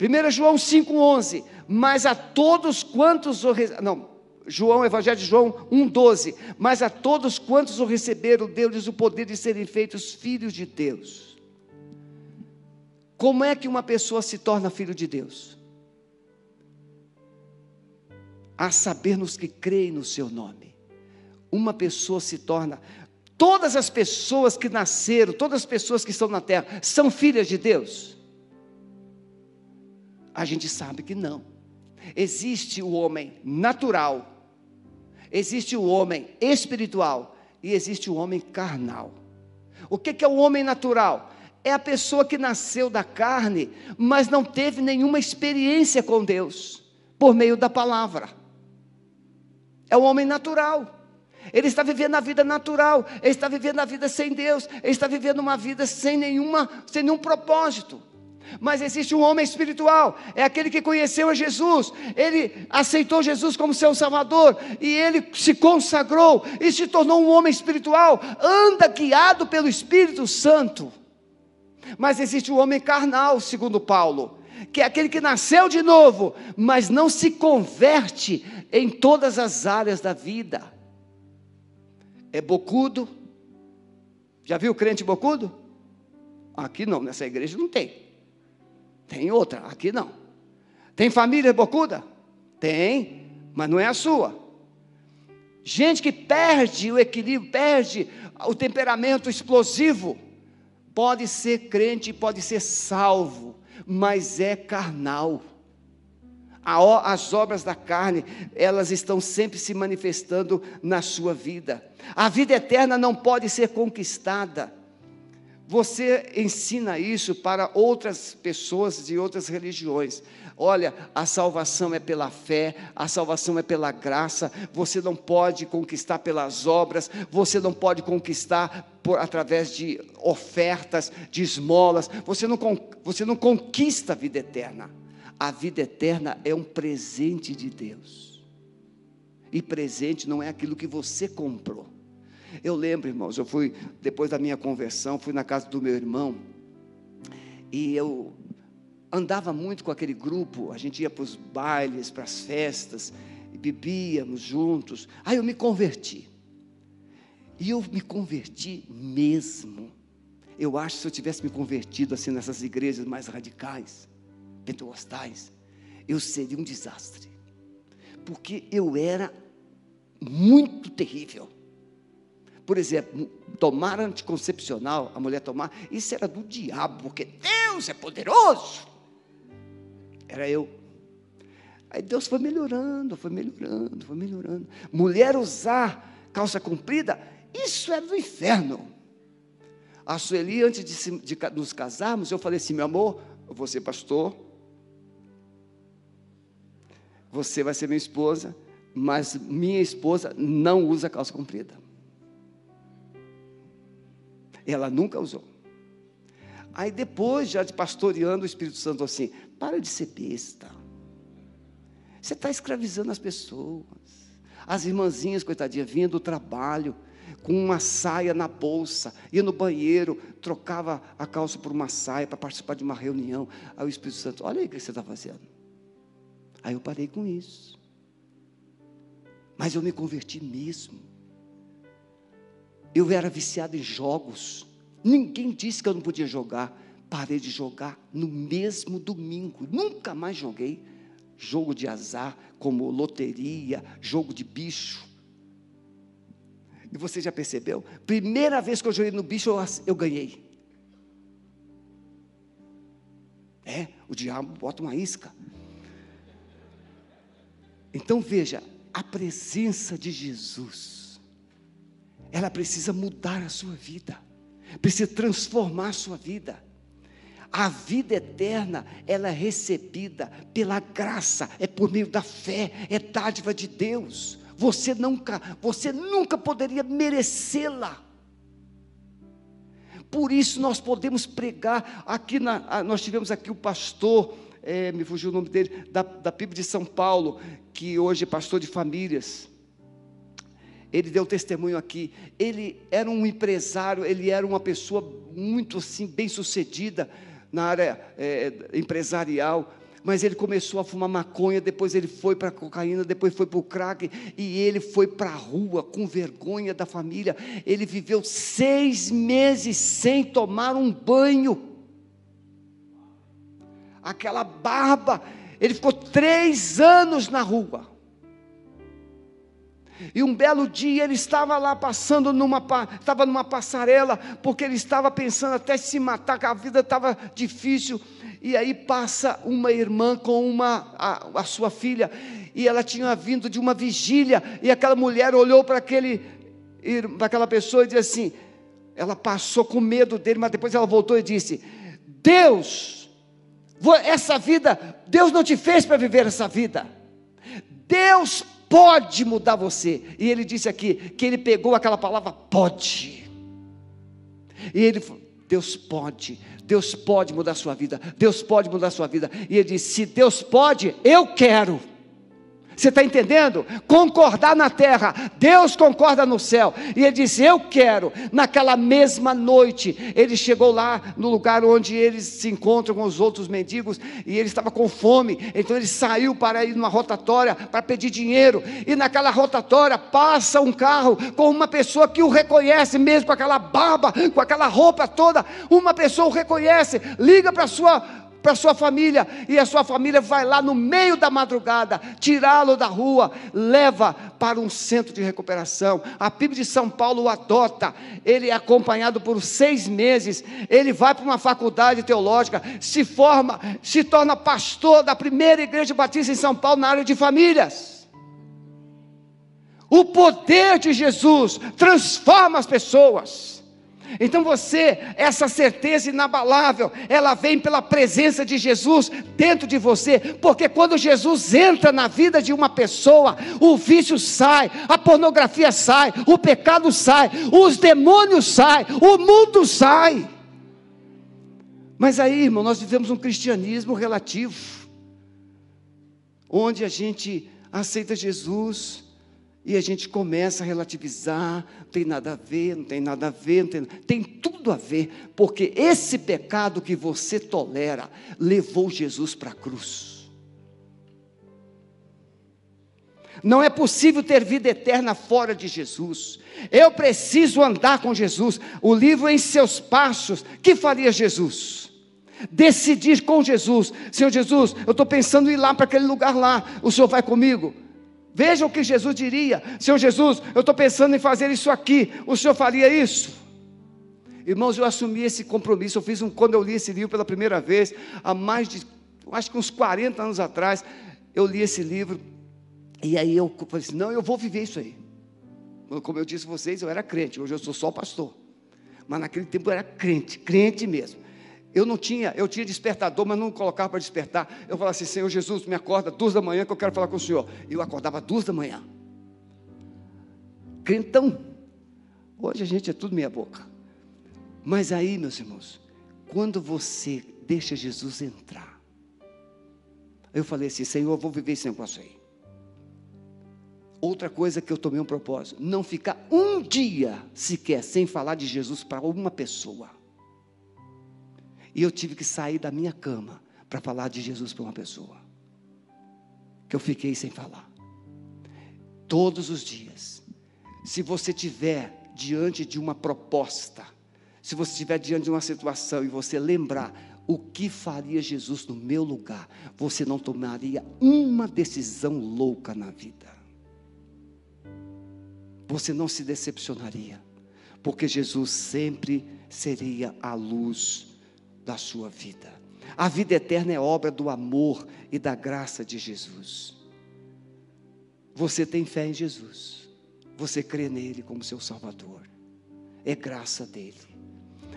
1 João 5,11, mas a todos quantos o não, João, Evangelho de João 1,12, mas a todos quantos o receberam, deu-lhes o poder de serem feitos filhos de Deus. Como é que uma pessoa se torna filho de Deus? A saber nos que creem no seu nome. Uma pessoa se torna, Todas as pessoas que nasceram, todas as pessoas que estão na terra, são filhas de Deus? A gente sabe que não. Existe o homem natural, existe o homem espiritual e existe o homem carnal. O que é o homem natural? É a pessoa que nasceu da carne, mas não teve nenhuma experiência com Deus, por meio da palavra. É o homem natural. Ele está vivendo a vida natural, ele está vivendo a vida sem Deus, ele está vivendo uma vida sem nenhuma, sem nenhum propósito. Mas existe um homem espiritual, é aquele que conheceu a Jesus, ele aceitou Jesus como seu Salvador, e ele se consagrou e se tornou um homem espiritual, anda guiado pelo Espírito Santo. Mas existe o homem carnal, segundo Paulo, que é aquele que nasceu de novo, mas não se converte em todas as áreas da vida é bocudo. Já viu crente bocudo? Aqui não, nessa igreja não tem. Tem outra, aqui não. Tem família bocuda? Tem, mas não é a sua. Gente que perde o equilíbrio, perde o temperamento explosivo, pode ser crente, pode ser salvo, mas é carnal as obras da carne, elas estão sempre se manifestando na sua vida. A vida eterna não pode ser conquistada. Você ensina isso para outras pessoas de outras religiões. Olha, a salvação é pela fé, a salvação é pela graça. Você não pode conquistar pelas obras, você não pode conquistar por, através de ofertas, de esmolas. Você não, você não conquista a vida eterna. A vida eterna é um presente de Deus. E presente não é aquilo que você comprou. Eu lembro, irmãos, eu fui, depois da minha conversão, fui na casa do meu irmão, e eu andava muito com aquele grupo, a gente ia para os bailes, para as festas, bebíamos juntos. Aí eu me converti. E eu me converti mesmo. Eu acho que se eu tivesse me convertido assim nessas igrejas mais radicais, pentecostais, eu seria um desastre. Porque eu era muito terrível. Por exemplo, tomar anticoncepcional, a mulher tomar, isso era do diabo, porque Deus é poderoso. Era eu. Aí Deus foi melhorando, foi melhorando, foi melhorando. Mulher usar calça comprida, isso era do inferno. A Sueli, antes de, de, nos casarmos, eu falei assim: meu amor, ser pastor, você vai ser minha esposa, mas minha esposa não usa calça comprida. Ela nunca usou. Aí depois, já de pastoreando o Espírito Santo assim, para de ser besta. Você está escravizando as pessoas. As irmãzinhas, coitadinha, vinham do trabalho, com uma saia na bolsa, ia no banheiro, trocava a calça por uma saia para participar de uma reunião. Aí o Espírito Santo, olha aí o que você está fazendo. Aí eu parei com isso. Mas eu me converti mesmo. Eu era viciado em jogos. Ninguém disse que eu não podia jogar. Parei de jogar no mesmo domingo. Nunca mais joguei jogo de azar, como loteria, jogo de bicho. E você já percebeu? Primeira vez que eu joguei no bicho, eu, eu ganhei. É, o diabo bota uma isca. Então veja, a presença de Jesus ela precisa mudar a sua vida, precisa transformar a sua vida. A vida eterna, ela é recebida pela graça, é por meio da fé, é dádiva de Deus. Você nunca, você nunca poderia merecê-la. Por isso nós podemos pregar aqui na, nós tivemos aqui o pastor, é, me fugiu o nome dele, da, da PIB de São Paulo, que hoje é pastor de famílias. Ele deu testemunho aqui. Ele era um empresário, ele era uma pessoa muito assim bem sucedida na área é, empresarial mas ele começou a fumar maconha, depois ele foi para cocaína, depois foi para o crack, e ele foi para a rua com vergonha da família. Ele viveu seis meses sem tomar um banho. Aquela barba, ele ficou três anos na rua. E um belo dia ele estava lá passando numa, estava numa passarela, porque ele estava pensando até se matar, que a vida estava difícil e aí passa uma irmã com uma a, a sua filha, e ela tinha vindo de uma vigília, e aquela mulher olhou para aquele para aquela pessoa e disse assim: ela passou com medo dele, mas depois ela voltou e disse: Deus, essa vida, Deus não te fez para viver essa vida. Deus pode mudar você. E ele disse aqui que ele pegou aquela palavra pode. E ele Deus pode, Deus pode mudar a sua vida, Deus pode mudar a sua vida. E ele disse: se Deus pode, eu quero. Você está entendendo? Concordar na terra, Deus concorda no céu. E ele disse: Eu quero. Naquela mesma noite, ele chegou lá no lugar onde eles se encontram com os outros mendigos, e ele estava com fome. Então ele saiu para ir numa rotatória para pedir dinheiro. E naquela rotatória passa um carro com uma pessoa que o reconhece, mesmo com aquela barba, com aquela roupa toda. Uma pessoa o reconhece, liga para sua para sua família, e a sua família vai lá no meio da madrugada, tirá-lo da rua, leva para um centro de recuperação. A PIB de São Paulo o adota, ele é acompanhado por seis meses, ele vai para uma faculdade teológica, se forma, se torna pastor da primeira igreja batista em São Paulo na área de famílias. O poder de Jesus transforma as pessoas. Então você, essa certeza inabalável, ela vem pela presença de Jesus dentro de você, porque quando Jesus entra na vida de uma pessoa, o vício sai, a pornografia sai, o pecado sai, os demônios saem, o mundo sai. Mas aí, irmão, nós vivemos um cristianismo relativo, onde a gente aceita Jesus, e a gente começa a relativizar, não tem nada a ver, não tem nada a ver, não tem, tem tudo a ver, porque esse pecado que você tolera levou Jesus para a cruz. Não é possível ter vida eterna fora de Jesus. Eu preciso andar com Jesus. O livro em seus passos, que faria Jesus? Decidir com Jesus. Senhor Jesus, eu estou pensando em ir lá para aquele lugar lá. O Senhor vai comigo? Veja o que Jesus diria: Senhor Jesus, eu estou pensando em fazer isso aqui, o senhor faria isso? Irmãos, eu assumi esse compromisso. Eu fiz um, quando eu li esse livro pela primeira vez, há mais de, acho que uns 40 anos atrás, eu li esse livro, e aí eu falei assim: não, eu vou viver isso aí. Como eu disse a vocês, eu era crente, hoje eu sou só pastor. Mas naquele tempo eu era crente, crente mesmo. Eu não tinha, eu tinha despertador, mas não colocava para despertar. Eu falava assim, Senhor Jesus, me acorda duas da manhã que eu quero falar com o Senhor. Eu acordava duas da manhã. Crentão. Hoje a gente é tudo meia boca. Mas aí, meus irmãos, quando você deixa Jesus entrar, eu falei assim, Senhor, eu vou viver esse negócio aí. Outra coisa que eu tomei um propósito, não ficar um dia sequer sem falar de Jesus para uma pessoa. E eu tive que sair da minha cama para falar de Jesus para uma pessoa. Que eu fiquei sem falar. Todos os dias. Se você tiver diante de uma proposta, se você estiver diante de uma situação e você lembrar o que faria Jesus no meu lugar, você não tomaria uma decisão louca na vida. Você não se decepcionaria, porque Jesus sempre seria a luz da sua vida. A vida eterna é obra do amor e da graça de Jesus. Você tem fé em Jesus. você crê nele como seu Salvador. É graça dele.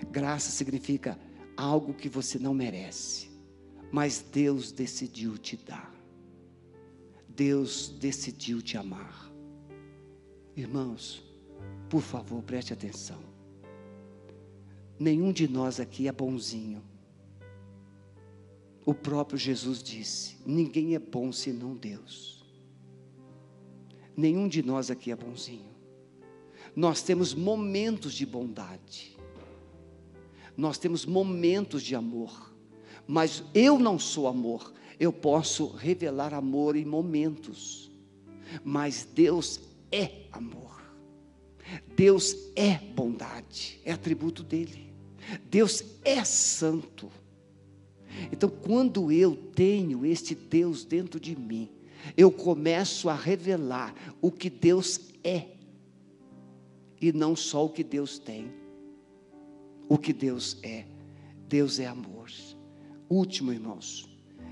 Graça significa algo que você não merece, mas Deus decidiu te dar. Deus decidiu te amar. Irmãos, por favor, preste atenção. Nenhum de nós aqui é bonzinho. O próprio Jesus disse: ninguém é bom senão Deus. Nenhum de nós aqui é bonzinho. Nós temos momentos de bondade, nós temos momentos de amor, mas eu não sou amor, eu posso revelar amor em momentos, mas Deus é amor, Deus é bondade, é atributo dEle, Deus é santo. Então, quando eu tenho este Deus dentro de mim, eu começo a revelar o que Deus é, e não só o que Deus tem, o que Deus é. Deus é amor. Último, irmãos,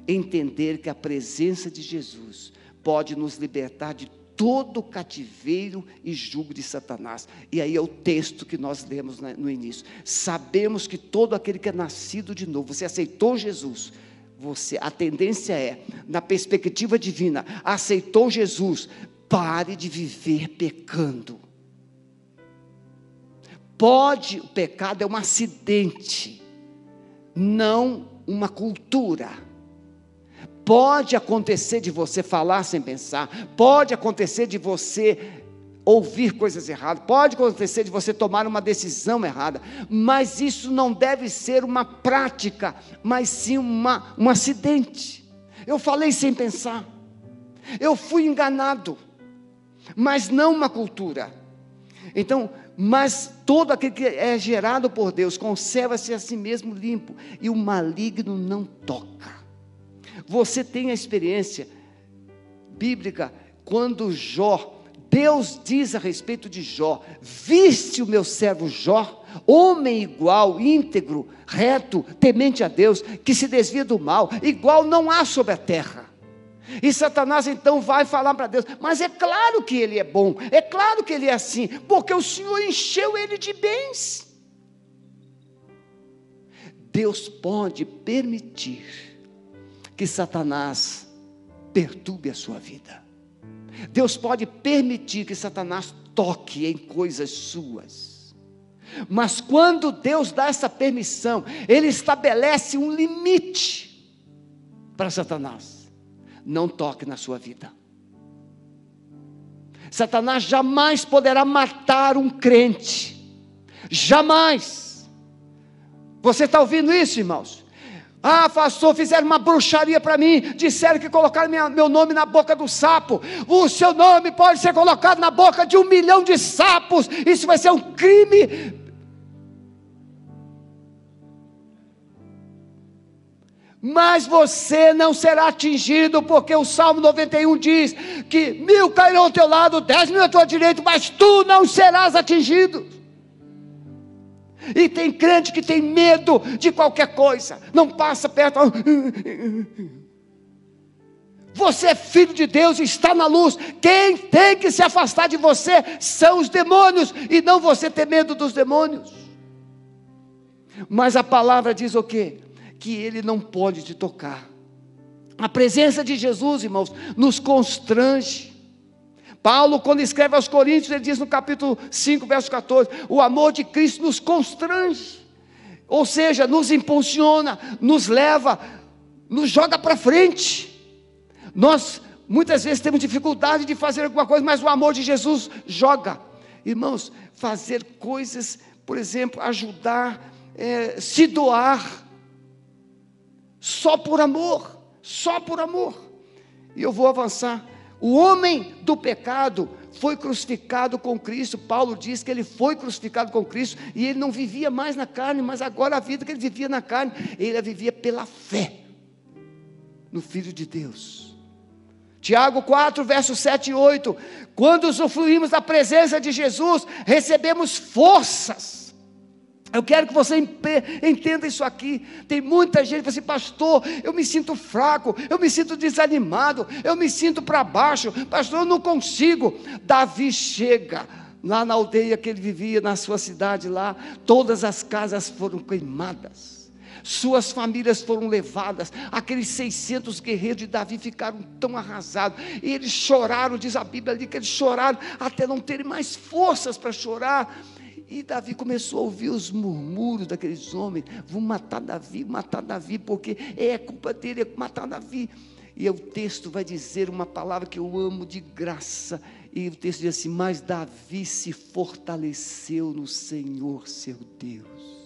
entender que a presença de Jesus pode nos libertar de todo cativeiro e jugo de Satanás. E aí é o texto que nós lemos no início. Sabemos que todo aquele que é nascido de novo, você aceitou Jesus, você, a tendência é, na perspectiva divina, aceitou Jesus, pare de viver pecando. Pode, o pecado é um acidente, não uma cultura. Pode acontecer de você falar sem pensar, pode acontecer de você ouvir coisas erradas, pode acontecer de você tomar uma decisão errada, mas isso não deve ser uma prática, mas sim uma, um acidente. Eu falei sem pensar, eu fui enganado, mas não uma cultura. Então, mas todo aquele que é gerado por Deus conserva-se a si mesmo limpo, e o maligno não toca. Você tem a experiência bíblica quando Jó, Deus diz a respeito de Jó: Viste o meu servo Jó, homem igual, íntegro, reto, temente a Deus, que se desvia do mal, igual não há sobre a terra. E Satanás então vai falar para Deus: Mas é claro que ele é bom, é claro que ele é assim, porque o Senhor encheu ele de bens. Deus pode permitir que Satanás perturbe a sua vida. Deus pode permitir que Satanás toque em coisas suas. Mas quando Deus dá essa permissão, Ele estabelece um limite para Satanás. Não toque na sua vida. Satanás jamais poderá matar um crente. Jamais. Você está ouvindo isso, irmãos? Ah, pastor, fizeram uma bruxaria para mim, disseram que colocaram minha, meu nome na boca do sapo. O seu nome pode ser colocado na boca de um milhão de sapos. Isso vai ser um crime. Mas você não será atingido, porque o Salmo 91 diz que mil cairão ao teu lado, dez mil à tua direita, mas tu não serás atingido. E tem crente que tem medo de qualquer coisa, não passa perto. Você é filho de Deus, está na luz. Quem tem que se afastar de você são os demônios, e não você ter medo dos demônios. Mas a palavra diz o quê? Que ele não pode te tocar. A presença de Jesus, irmãos, nos constrange. Paulo, quando escreve aos Coríntios, ele diz no capítulo 5, verso 14: o amor de Cristo nos constrange, ou seja, nos impulsiona, nos leva, nos joga para frente. Nós muitas vezes temos dificuldade de fazer alguma coisa, mas o amor de Jesus joga. Irmãos, fazer coisas, por exemplo, ajudar, é, se doar, só por amor, só por amor. E eu vou avançar. O homem do pecado foi crucificado com Cristo. Paulo diz que ele foi crucificado com Cristo e ele não vivia mais na carne, mas agora a vida que ele vivia na carne, ele a vivia pela fé no Filho de Deus. Tiago 4, versos 7 e 8. Quando usufruímos da presença de Jesus, recebemos forças Eu quero que você entenda isso aqui. Tem muita gente que fala assim, pastor, eu me sinto fraco, eu me sinto desanimado, eu me sinto para baixo, pastor, eu não consigo. Davi chega lá na aldeia que ele vivia, na sua cidade lá, todas as casas foram queimadas. Suas famílias foram levadas, aqueles 600 guerreiros de Davi ficaram tão arrasados, e eles choraram, diz a Bíblia ali, que eles choraram até não terem mais forças para chorar, e Davi começou a ouvir os murmúrios daqueles homens: vão matar Davi, matar Davi, porque é culpa dele, é matar Davi. E o texto vai dizer uma palavra que eu amo de graça. E o texto diz assim: Mas Davi se fortaleceu no Senhor seu Deus.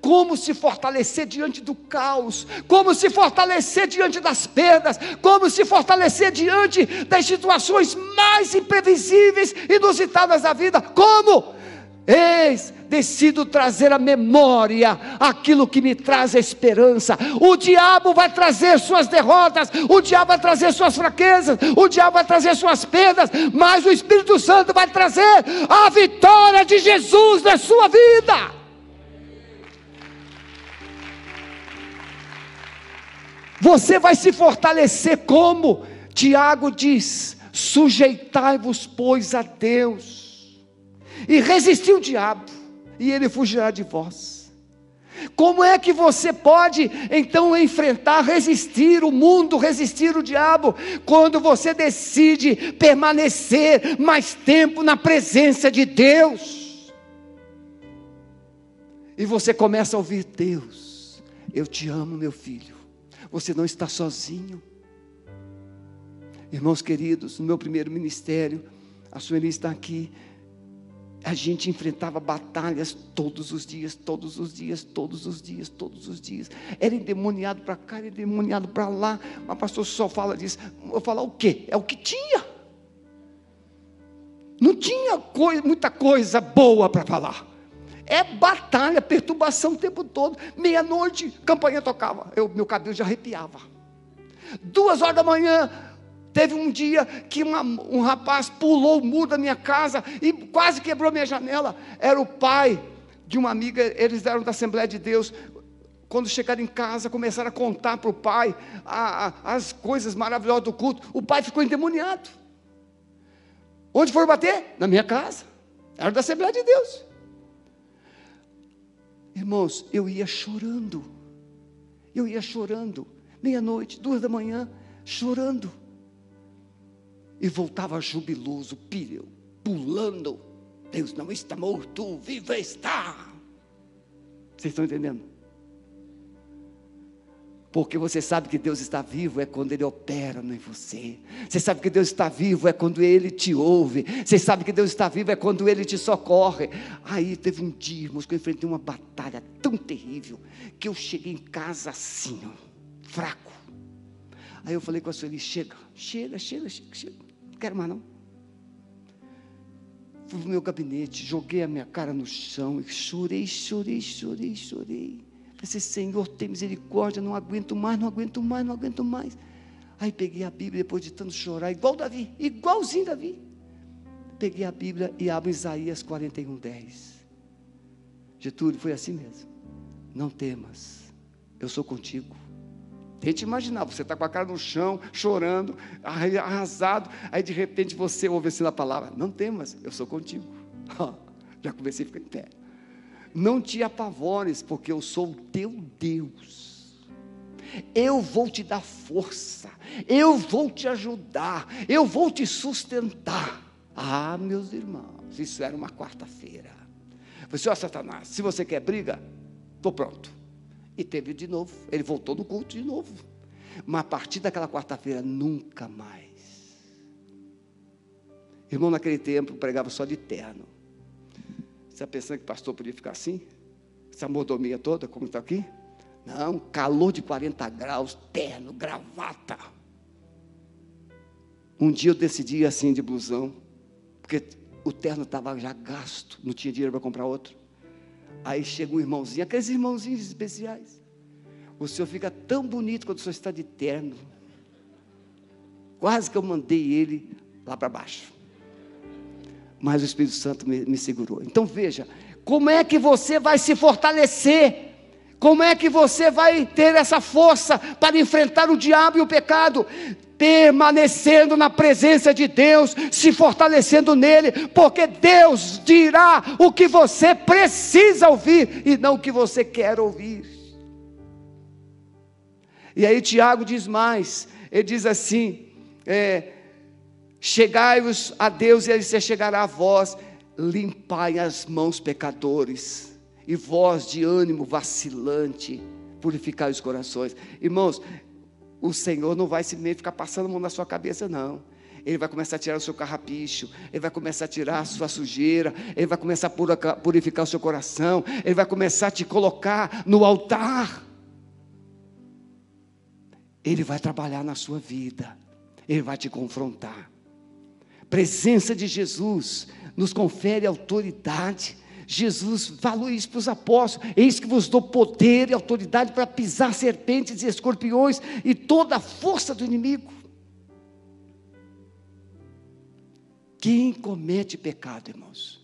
Como se fortalecer diante do caos, como se fortalecer diante das perdas, como se fortalecer diante das situações mais imprevisíveis, inusitadas da vida. Como? Eis, decido trazer à memória aquilo que me traz a esperança. O diabo vai trazer suas derrotas, o diabo vai trazer suas fraquezas, o diabo vai trazer suas perdas, mas o Espírito Santo vai trazer a vitória de Jesus na sua vida. Você vai se fortalecer como? Tiago diz: sujeitai-vos, pois, a Deus, e resistir o diabo, e ele fugirá de vós. Como é que você pode então enfrentar, resistir o mundo, resistir o diabo, quando você decide permanecer mais tempo na presença de Deus? E você começa a ouvir Deus, eu te amo, meu filho. Você não está sozinho. Irmãos queridos, no meu primeiro ministério, a Sueli está aqui. A gente enfrentava batalhas todos os dias, todos os dias, todos os dias, todos os dias. Era endemoniado para cá, era endemoniado para lá. Mas pastor só fala disso. Eu falar o quê? É o que tinha. Não tinha coisa, muita coisa boa para falar. É batalha, perturbação o tempo todo. Meia-noite, campanha tocava. Eu, meu cabelo já arrepiava. Duas horas da manhã, teve um dia que uma, um rapaz pulou o muro da minha casa e quase quebrou minha janela. Era o pai de uma amiga, eles eram da Assembleia de Deus. Quando chegaram em casa, começaram a contar para o pai a, a, as coisas maravilhosas do culto. O pai ficou endemoniado. Onde foram bater? Na minha casa. Era da Assembleia de Deus. Irmãos, eu ia chorando. Eu ia chorando. Meia-noite, duas da manhã, chorando. E voltava jubiloso, pulando. Deus não está morto, viva está. Vocês estão entendendo? Porque você sabe que Deus está vivo é quando Ele opera em você. Você sabe que Deus está vivo é quando Ele te ouve. Você sabe que Deus está vivo é quando Ele te socorre. Aí teve um dia, irmãos, que eu enfrentei uma batalha tão terrível que eu cheguei em casa assim, ó, fraco. Aí eu falei com a Sueli: chega, chega, chega, chega, chega. Não quero mais não. Fui para o meu gabinete, joguei a minha cara no chão e chorei, chorei, chorei, chorei. Falei Senhor, tem misericórdia, não aguento mais, não aguento mais, não aguento mais. Aí peguei a Bíblia, depois de tanto chorar, igual Davi, igualzinho Davi. Peguei a Bíblia e abro Isaías 41, 10. Getúlio, foi assim mesmo. Não temas, eu sou contigo. Tente imaginar, você está com a cara no chão, chorando, arrasado, aí de repente você ouve assim a palavra: Não temas, eu sou contigo. Já comecei a ficar em pé. Não te apavores, porque eu sou o teu Deus. Eu vou te dar força, eu vou te ajudar, eu vou te sustentar. Ah, meus irmãos, isso era uma quarta-feira. Falei, ó Satanás, se você quer briga, estou pronto. E teve de novo, ele voltou no culto de novo. Mas a partir daquela quarta-feira, nunca mais. Irmão, naquele tempo, pregava só de terno. Você está pensando que o pastor podia ficar assim? Essa mordomia toda, como está aqui? Não, calor de 40 graus, terno, gravata. Um dia eu decidi assim de blusão, porque o terno estava já gasto, não tinha dinheiro para comprar outro. Aí chega um irmãozinho, aqueles irmãozinhos especiais. O senhor fica tão bonito quando o senhor está de terno. Quase que eu mandei ele lá para baixo mas o Espírito Santo me, me segurou. Então veja, Como é que você vai se fortalecer? Como é que você vai ter essa força para enfrentar o diabo e o pecado? Permanecendo na presença de Deus, se fortalecendo nele, porque Deus dirá o que você precisa ouvir e não o que você quer ouvir. E aí Tiago diz mais: ele diz assim: é, chegai-vos a Deus e ele se chegará a vós, limpai as mãos pecadores e voz de ânimo vacilante, purificar os corações. Irmãos, o Senhor não vai simplesmente ficar passando a mão na sua cabeça, não. Ele vai começar a tirar o seu carrapicho, ele vai começar a tirar a sua sujeira, ele vai começar a purificar o seu coração, ele vai começar a te colocar no altar. Ele vai trabalhar na sua vida, ele vai te confrontar. Presença de Jesus nos confere autoridade Jesus falou isso para os apóstolos: Eis que vos dou poder e autoridade para pisar serpentes e escorpiões e toda a força do inimigo. Quem comete pecado, irmãos?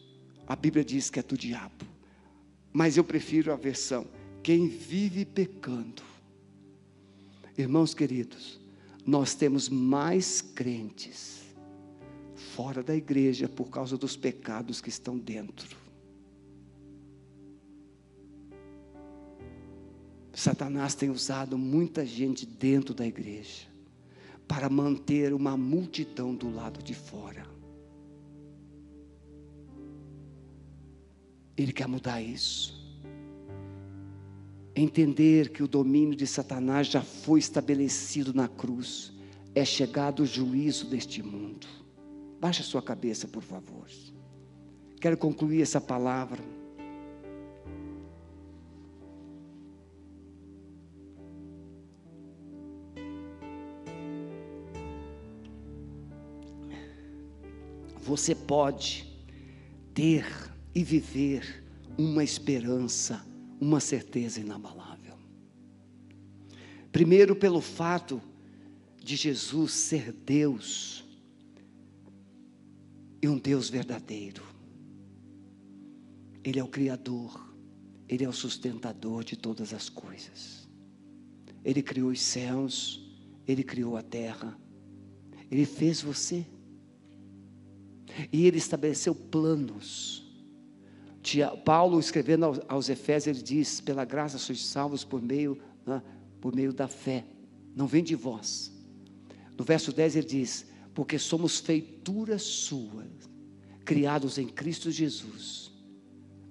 A Bíblia diz que é do diabo, mas eu prefiro a versão: quem vive pecando. Irmãos queridos, nós temos mais crentes fora da igreja por causa dos pecados que estão dentro. Satanás tem usado muita gente dentro da igreja para manter uma multidão do lado de fora. Ele quer mudar isso. Entender que o domínio de Satanás já foi estabelecido na cruz. É chegado o juízo deste mundo. Baixa sua cabeça, por favor. Quero concluir essa palavra. você pode ter e viver uma esperança, uma certeza inabalável. Primeiro, pelo fato de Jesus ser Deus e um Deus verdadeiro. Ele é o Criador, Ele é o sustentador de todas as coisas. Ele criou os céus, Ele criou a terra, Ele fez você. E ele estabeleceu planos. Paulo, escrevendo aos Efésios, ele diz: pela graça sois salvos por meio, né, por meio da fé, não vem de vós. No verso 10 ele diz: porque somos feituras suas, criados em Cristo Jesus,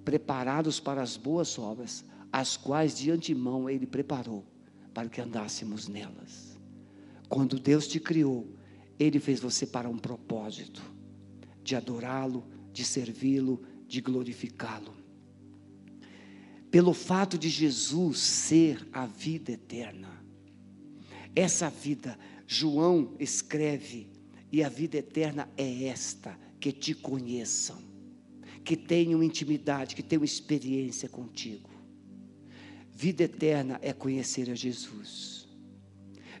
preparados para as boas obras, as quais de antemão ele preparou para que andássemos nelas. Quando Deus te criou, ele fez você para um propósito de adorá-lo, de servi-lo, de glorificá-lo. Pelo fato de Jesus ser a vida eterna, essa vida, João escreve, e a vida eterna é esta: que te conheçam, que tenham intimidade, que tenham experiência contigo. Vida eterna é conhecer a Jesus.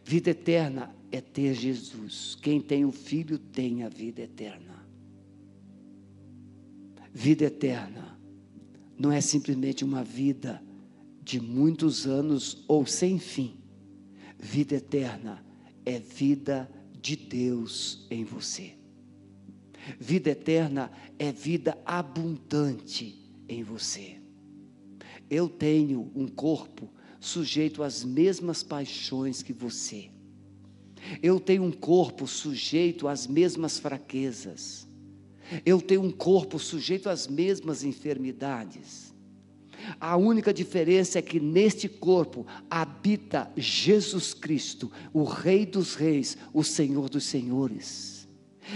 Vida eterna é ter Jesus. Quem tem o Filho tem a vida eterna. Vida eterna não é simplesmente uma vida de muitos anos ou sem fim. Vida eterna é vida de Deus em você. Vida eterna é vida abundante em você. Eu tenho um corpo sujeito às mesmas paixões que você. Eu tenho um corpo sujeito às mesmas fraquezas. Eu tenho um corpo sujeito às mesmas enfermidades. A única diferença é que neste corpo habita Jesus Cristo, o Rei dos Reis, o Senhor dos Senhores.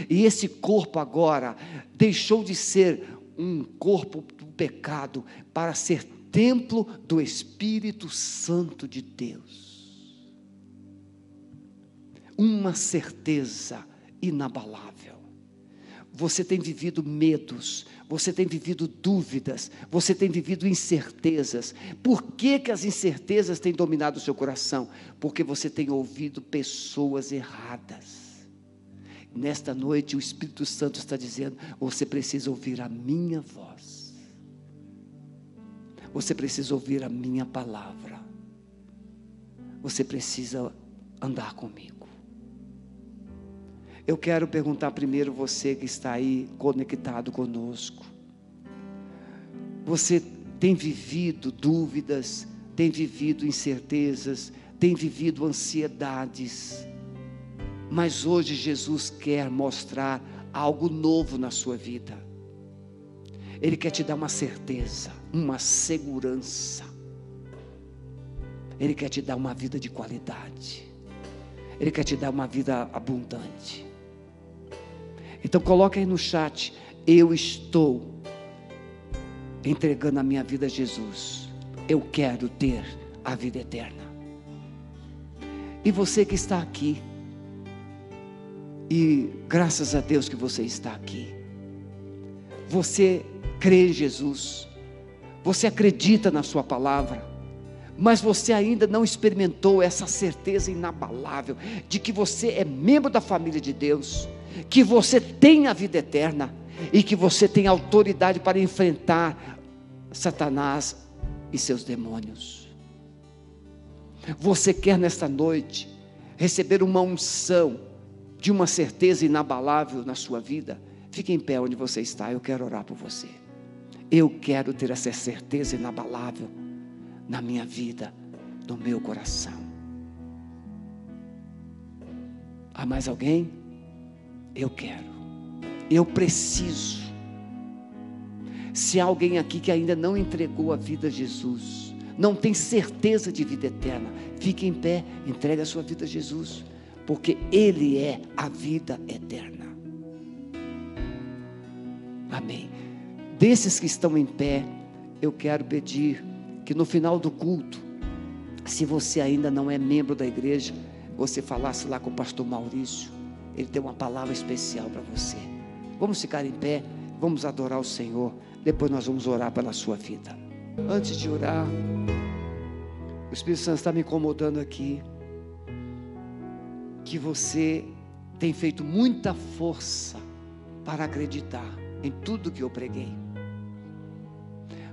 E esse corpo agora deixou de ser um corpo do pecado para ser templo do Espírito Santo de Deus. Uma certeza inabalável você tem vivido medos, você tem vivido dúvidas, você tem vivido incertezas. Por que, que as incertezas têm dominado o seu coração? Porque você tem ouvido pessoas erradas. Nesta noite, o Espírito Santo está dizendo: você precisa ouvir a minha voz. Você precisa ouvir a minha palavra. Você precisa andar comigo. Eu quero perguntar primeiro você que está aí conectado conosco. Você tem vivido dúvidas, tem vivido incertezas, tem vivido ansiedades. Mas hoje Jesus quer mostrar algo novo na sua vida. Ele quer te dar uma certeza, uma segurança. Ele quer te dar uma vida de qualidade. Ele quer te dar uma vida abundante. Então coloca aí no chat, eu estou entregando a minha vida a Jesus. Eu quero ter a vida eterna. E você que está aqui, e graças a Deus que você está aqui. Você crê em Jesus. Você acredita na Sua palavra. Mas você ainda não experimentou essa certeza inabalável de que você é membro da família de Deus, que você tem a vida eterna e que você tem autoridade para enfrentar Satanás e seus demônios. Você quer nesta noite receber uma unção de uma certeza inabalável na sua vida, fique em pé onde você está, eu quero orar por você. Eu quero ter essa certeza inabalável na minha vida, no meu coração. Há mais alguém? Eu quero. Eu preciso. Se há alguém aqui que ainda não entregou a vida a Jesus, não tem certeza de vida eterna, fique em pé, entregue a sua vida a Jesus porque Ele é a vida eterna. Amém. Desses que estão em pé, eu quero pedir que no final do culto, se você ainda não é membro da igreja, você falasse lá com o pastor Maurício, ele tem uma palavra especial para você. Vamos ficar em pé, vamos adorar o Senhor, depois nós vamos orar pela sua vida. Antes de orar, o Espírito Santo está me incomodando aqui que você tem feito muita força para acreditar em tudo que eu preguei.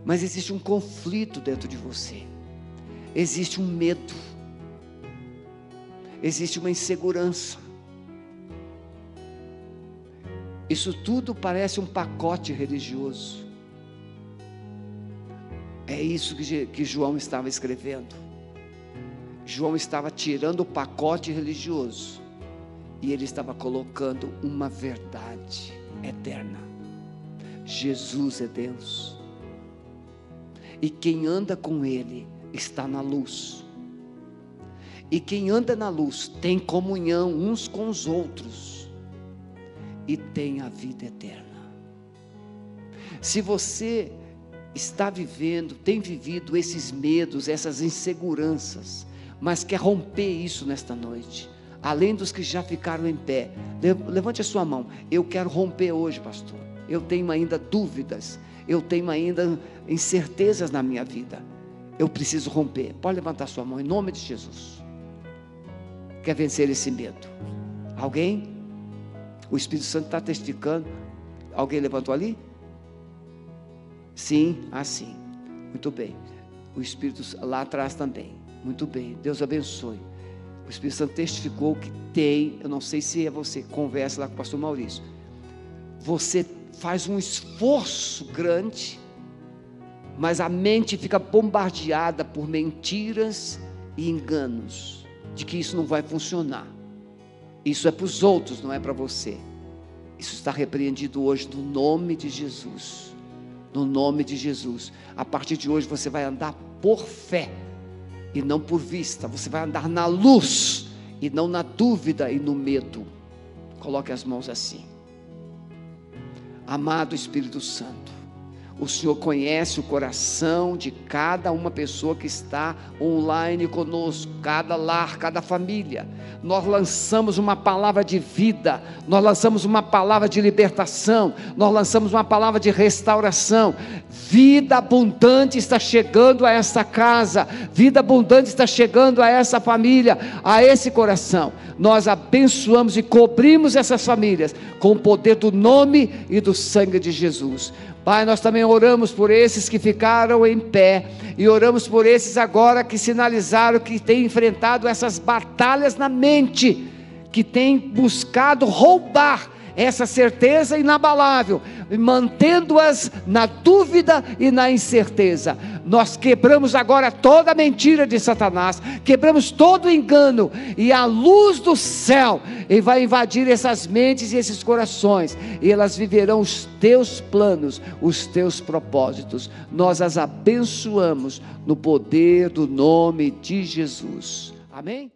Mas existe um conflito dentro de você. Existe um medo. Existe uma insegurança. Isso tudo parece um pacote religioso. É isso que, João estava escrevendo. João estava tirando o pacote religioso e ele estava colocando uma verdade eterna. Jesus é Deus. E quem anda com Ele está na luz. E quem anda na luz tem comunhão uns com os outros e tem a vida eterna. Se você está vivendo, tem vivido esses medos, essas inseguranças, mas quer romper isso nesta noite. Além dos que já ficaram em pé, levante a sua mão. Eu quero romper hoje, pastor. Eu tenho ainda dúvidas, eu tenho ainda incertezas na minha vida. Eu preciso romper. Pode levantar sua mão em nome de Jesus. Quer vencer esse medo? Alguém? O Espírito Santo está testificando. Alguém levantou ali? Sim, assim. Muito bem. O Espírito lá atrás também. Muito bem, Deus abençoe. O Espírito Santo testificou que tem, eu não sei se é você, conversa lá com o pastor Maurício. Você faz um esforço grande, mas a mente fica bombardeada por mentiras e enganos, de que isso não vai funcionar. Isso é para os outros, não é para você. Isso está repreendido hoje no nome de Jesus. No nome de Jesus. A partir de hoje você vai andar por fé e não por vista. Você vai andar na luz e não na dúvida e no medo. Coloque as mãos assim. Amado Espírito Santo, o Senhor conhece o coração de cada uma pessoa que está online conosco, cada lar, cada família. Nós lançamos uma palavra de vida, nós lançamos uma palavra de libertação, nós lançamos uma palavra de restauração. Vida abundante está chegando a esta casa, vida abundante está chegando a essa família, a esse coração. Nós abençoamos e cobrimos essas famílias com o poder do nome e do sangue de Jesus. Pai, nós também oramos por esses que ficaram em pé e oramos por esses agora que sinalizaram que têm enfrentado essas batalhas na mente, que têm buscado roubar essa certeza inabalável, mantendo-as na dúvida e na incerteza. Nós quebramos agora toda mentira de Satanás, quebramos todo engano, e a luz do céu e vai invadir essas mentes e esses corações, e elas viverão os teus planos, os teus propósitos. Nós as abençoamos no poder do nome de Jesus. Amém?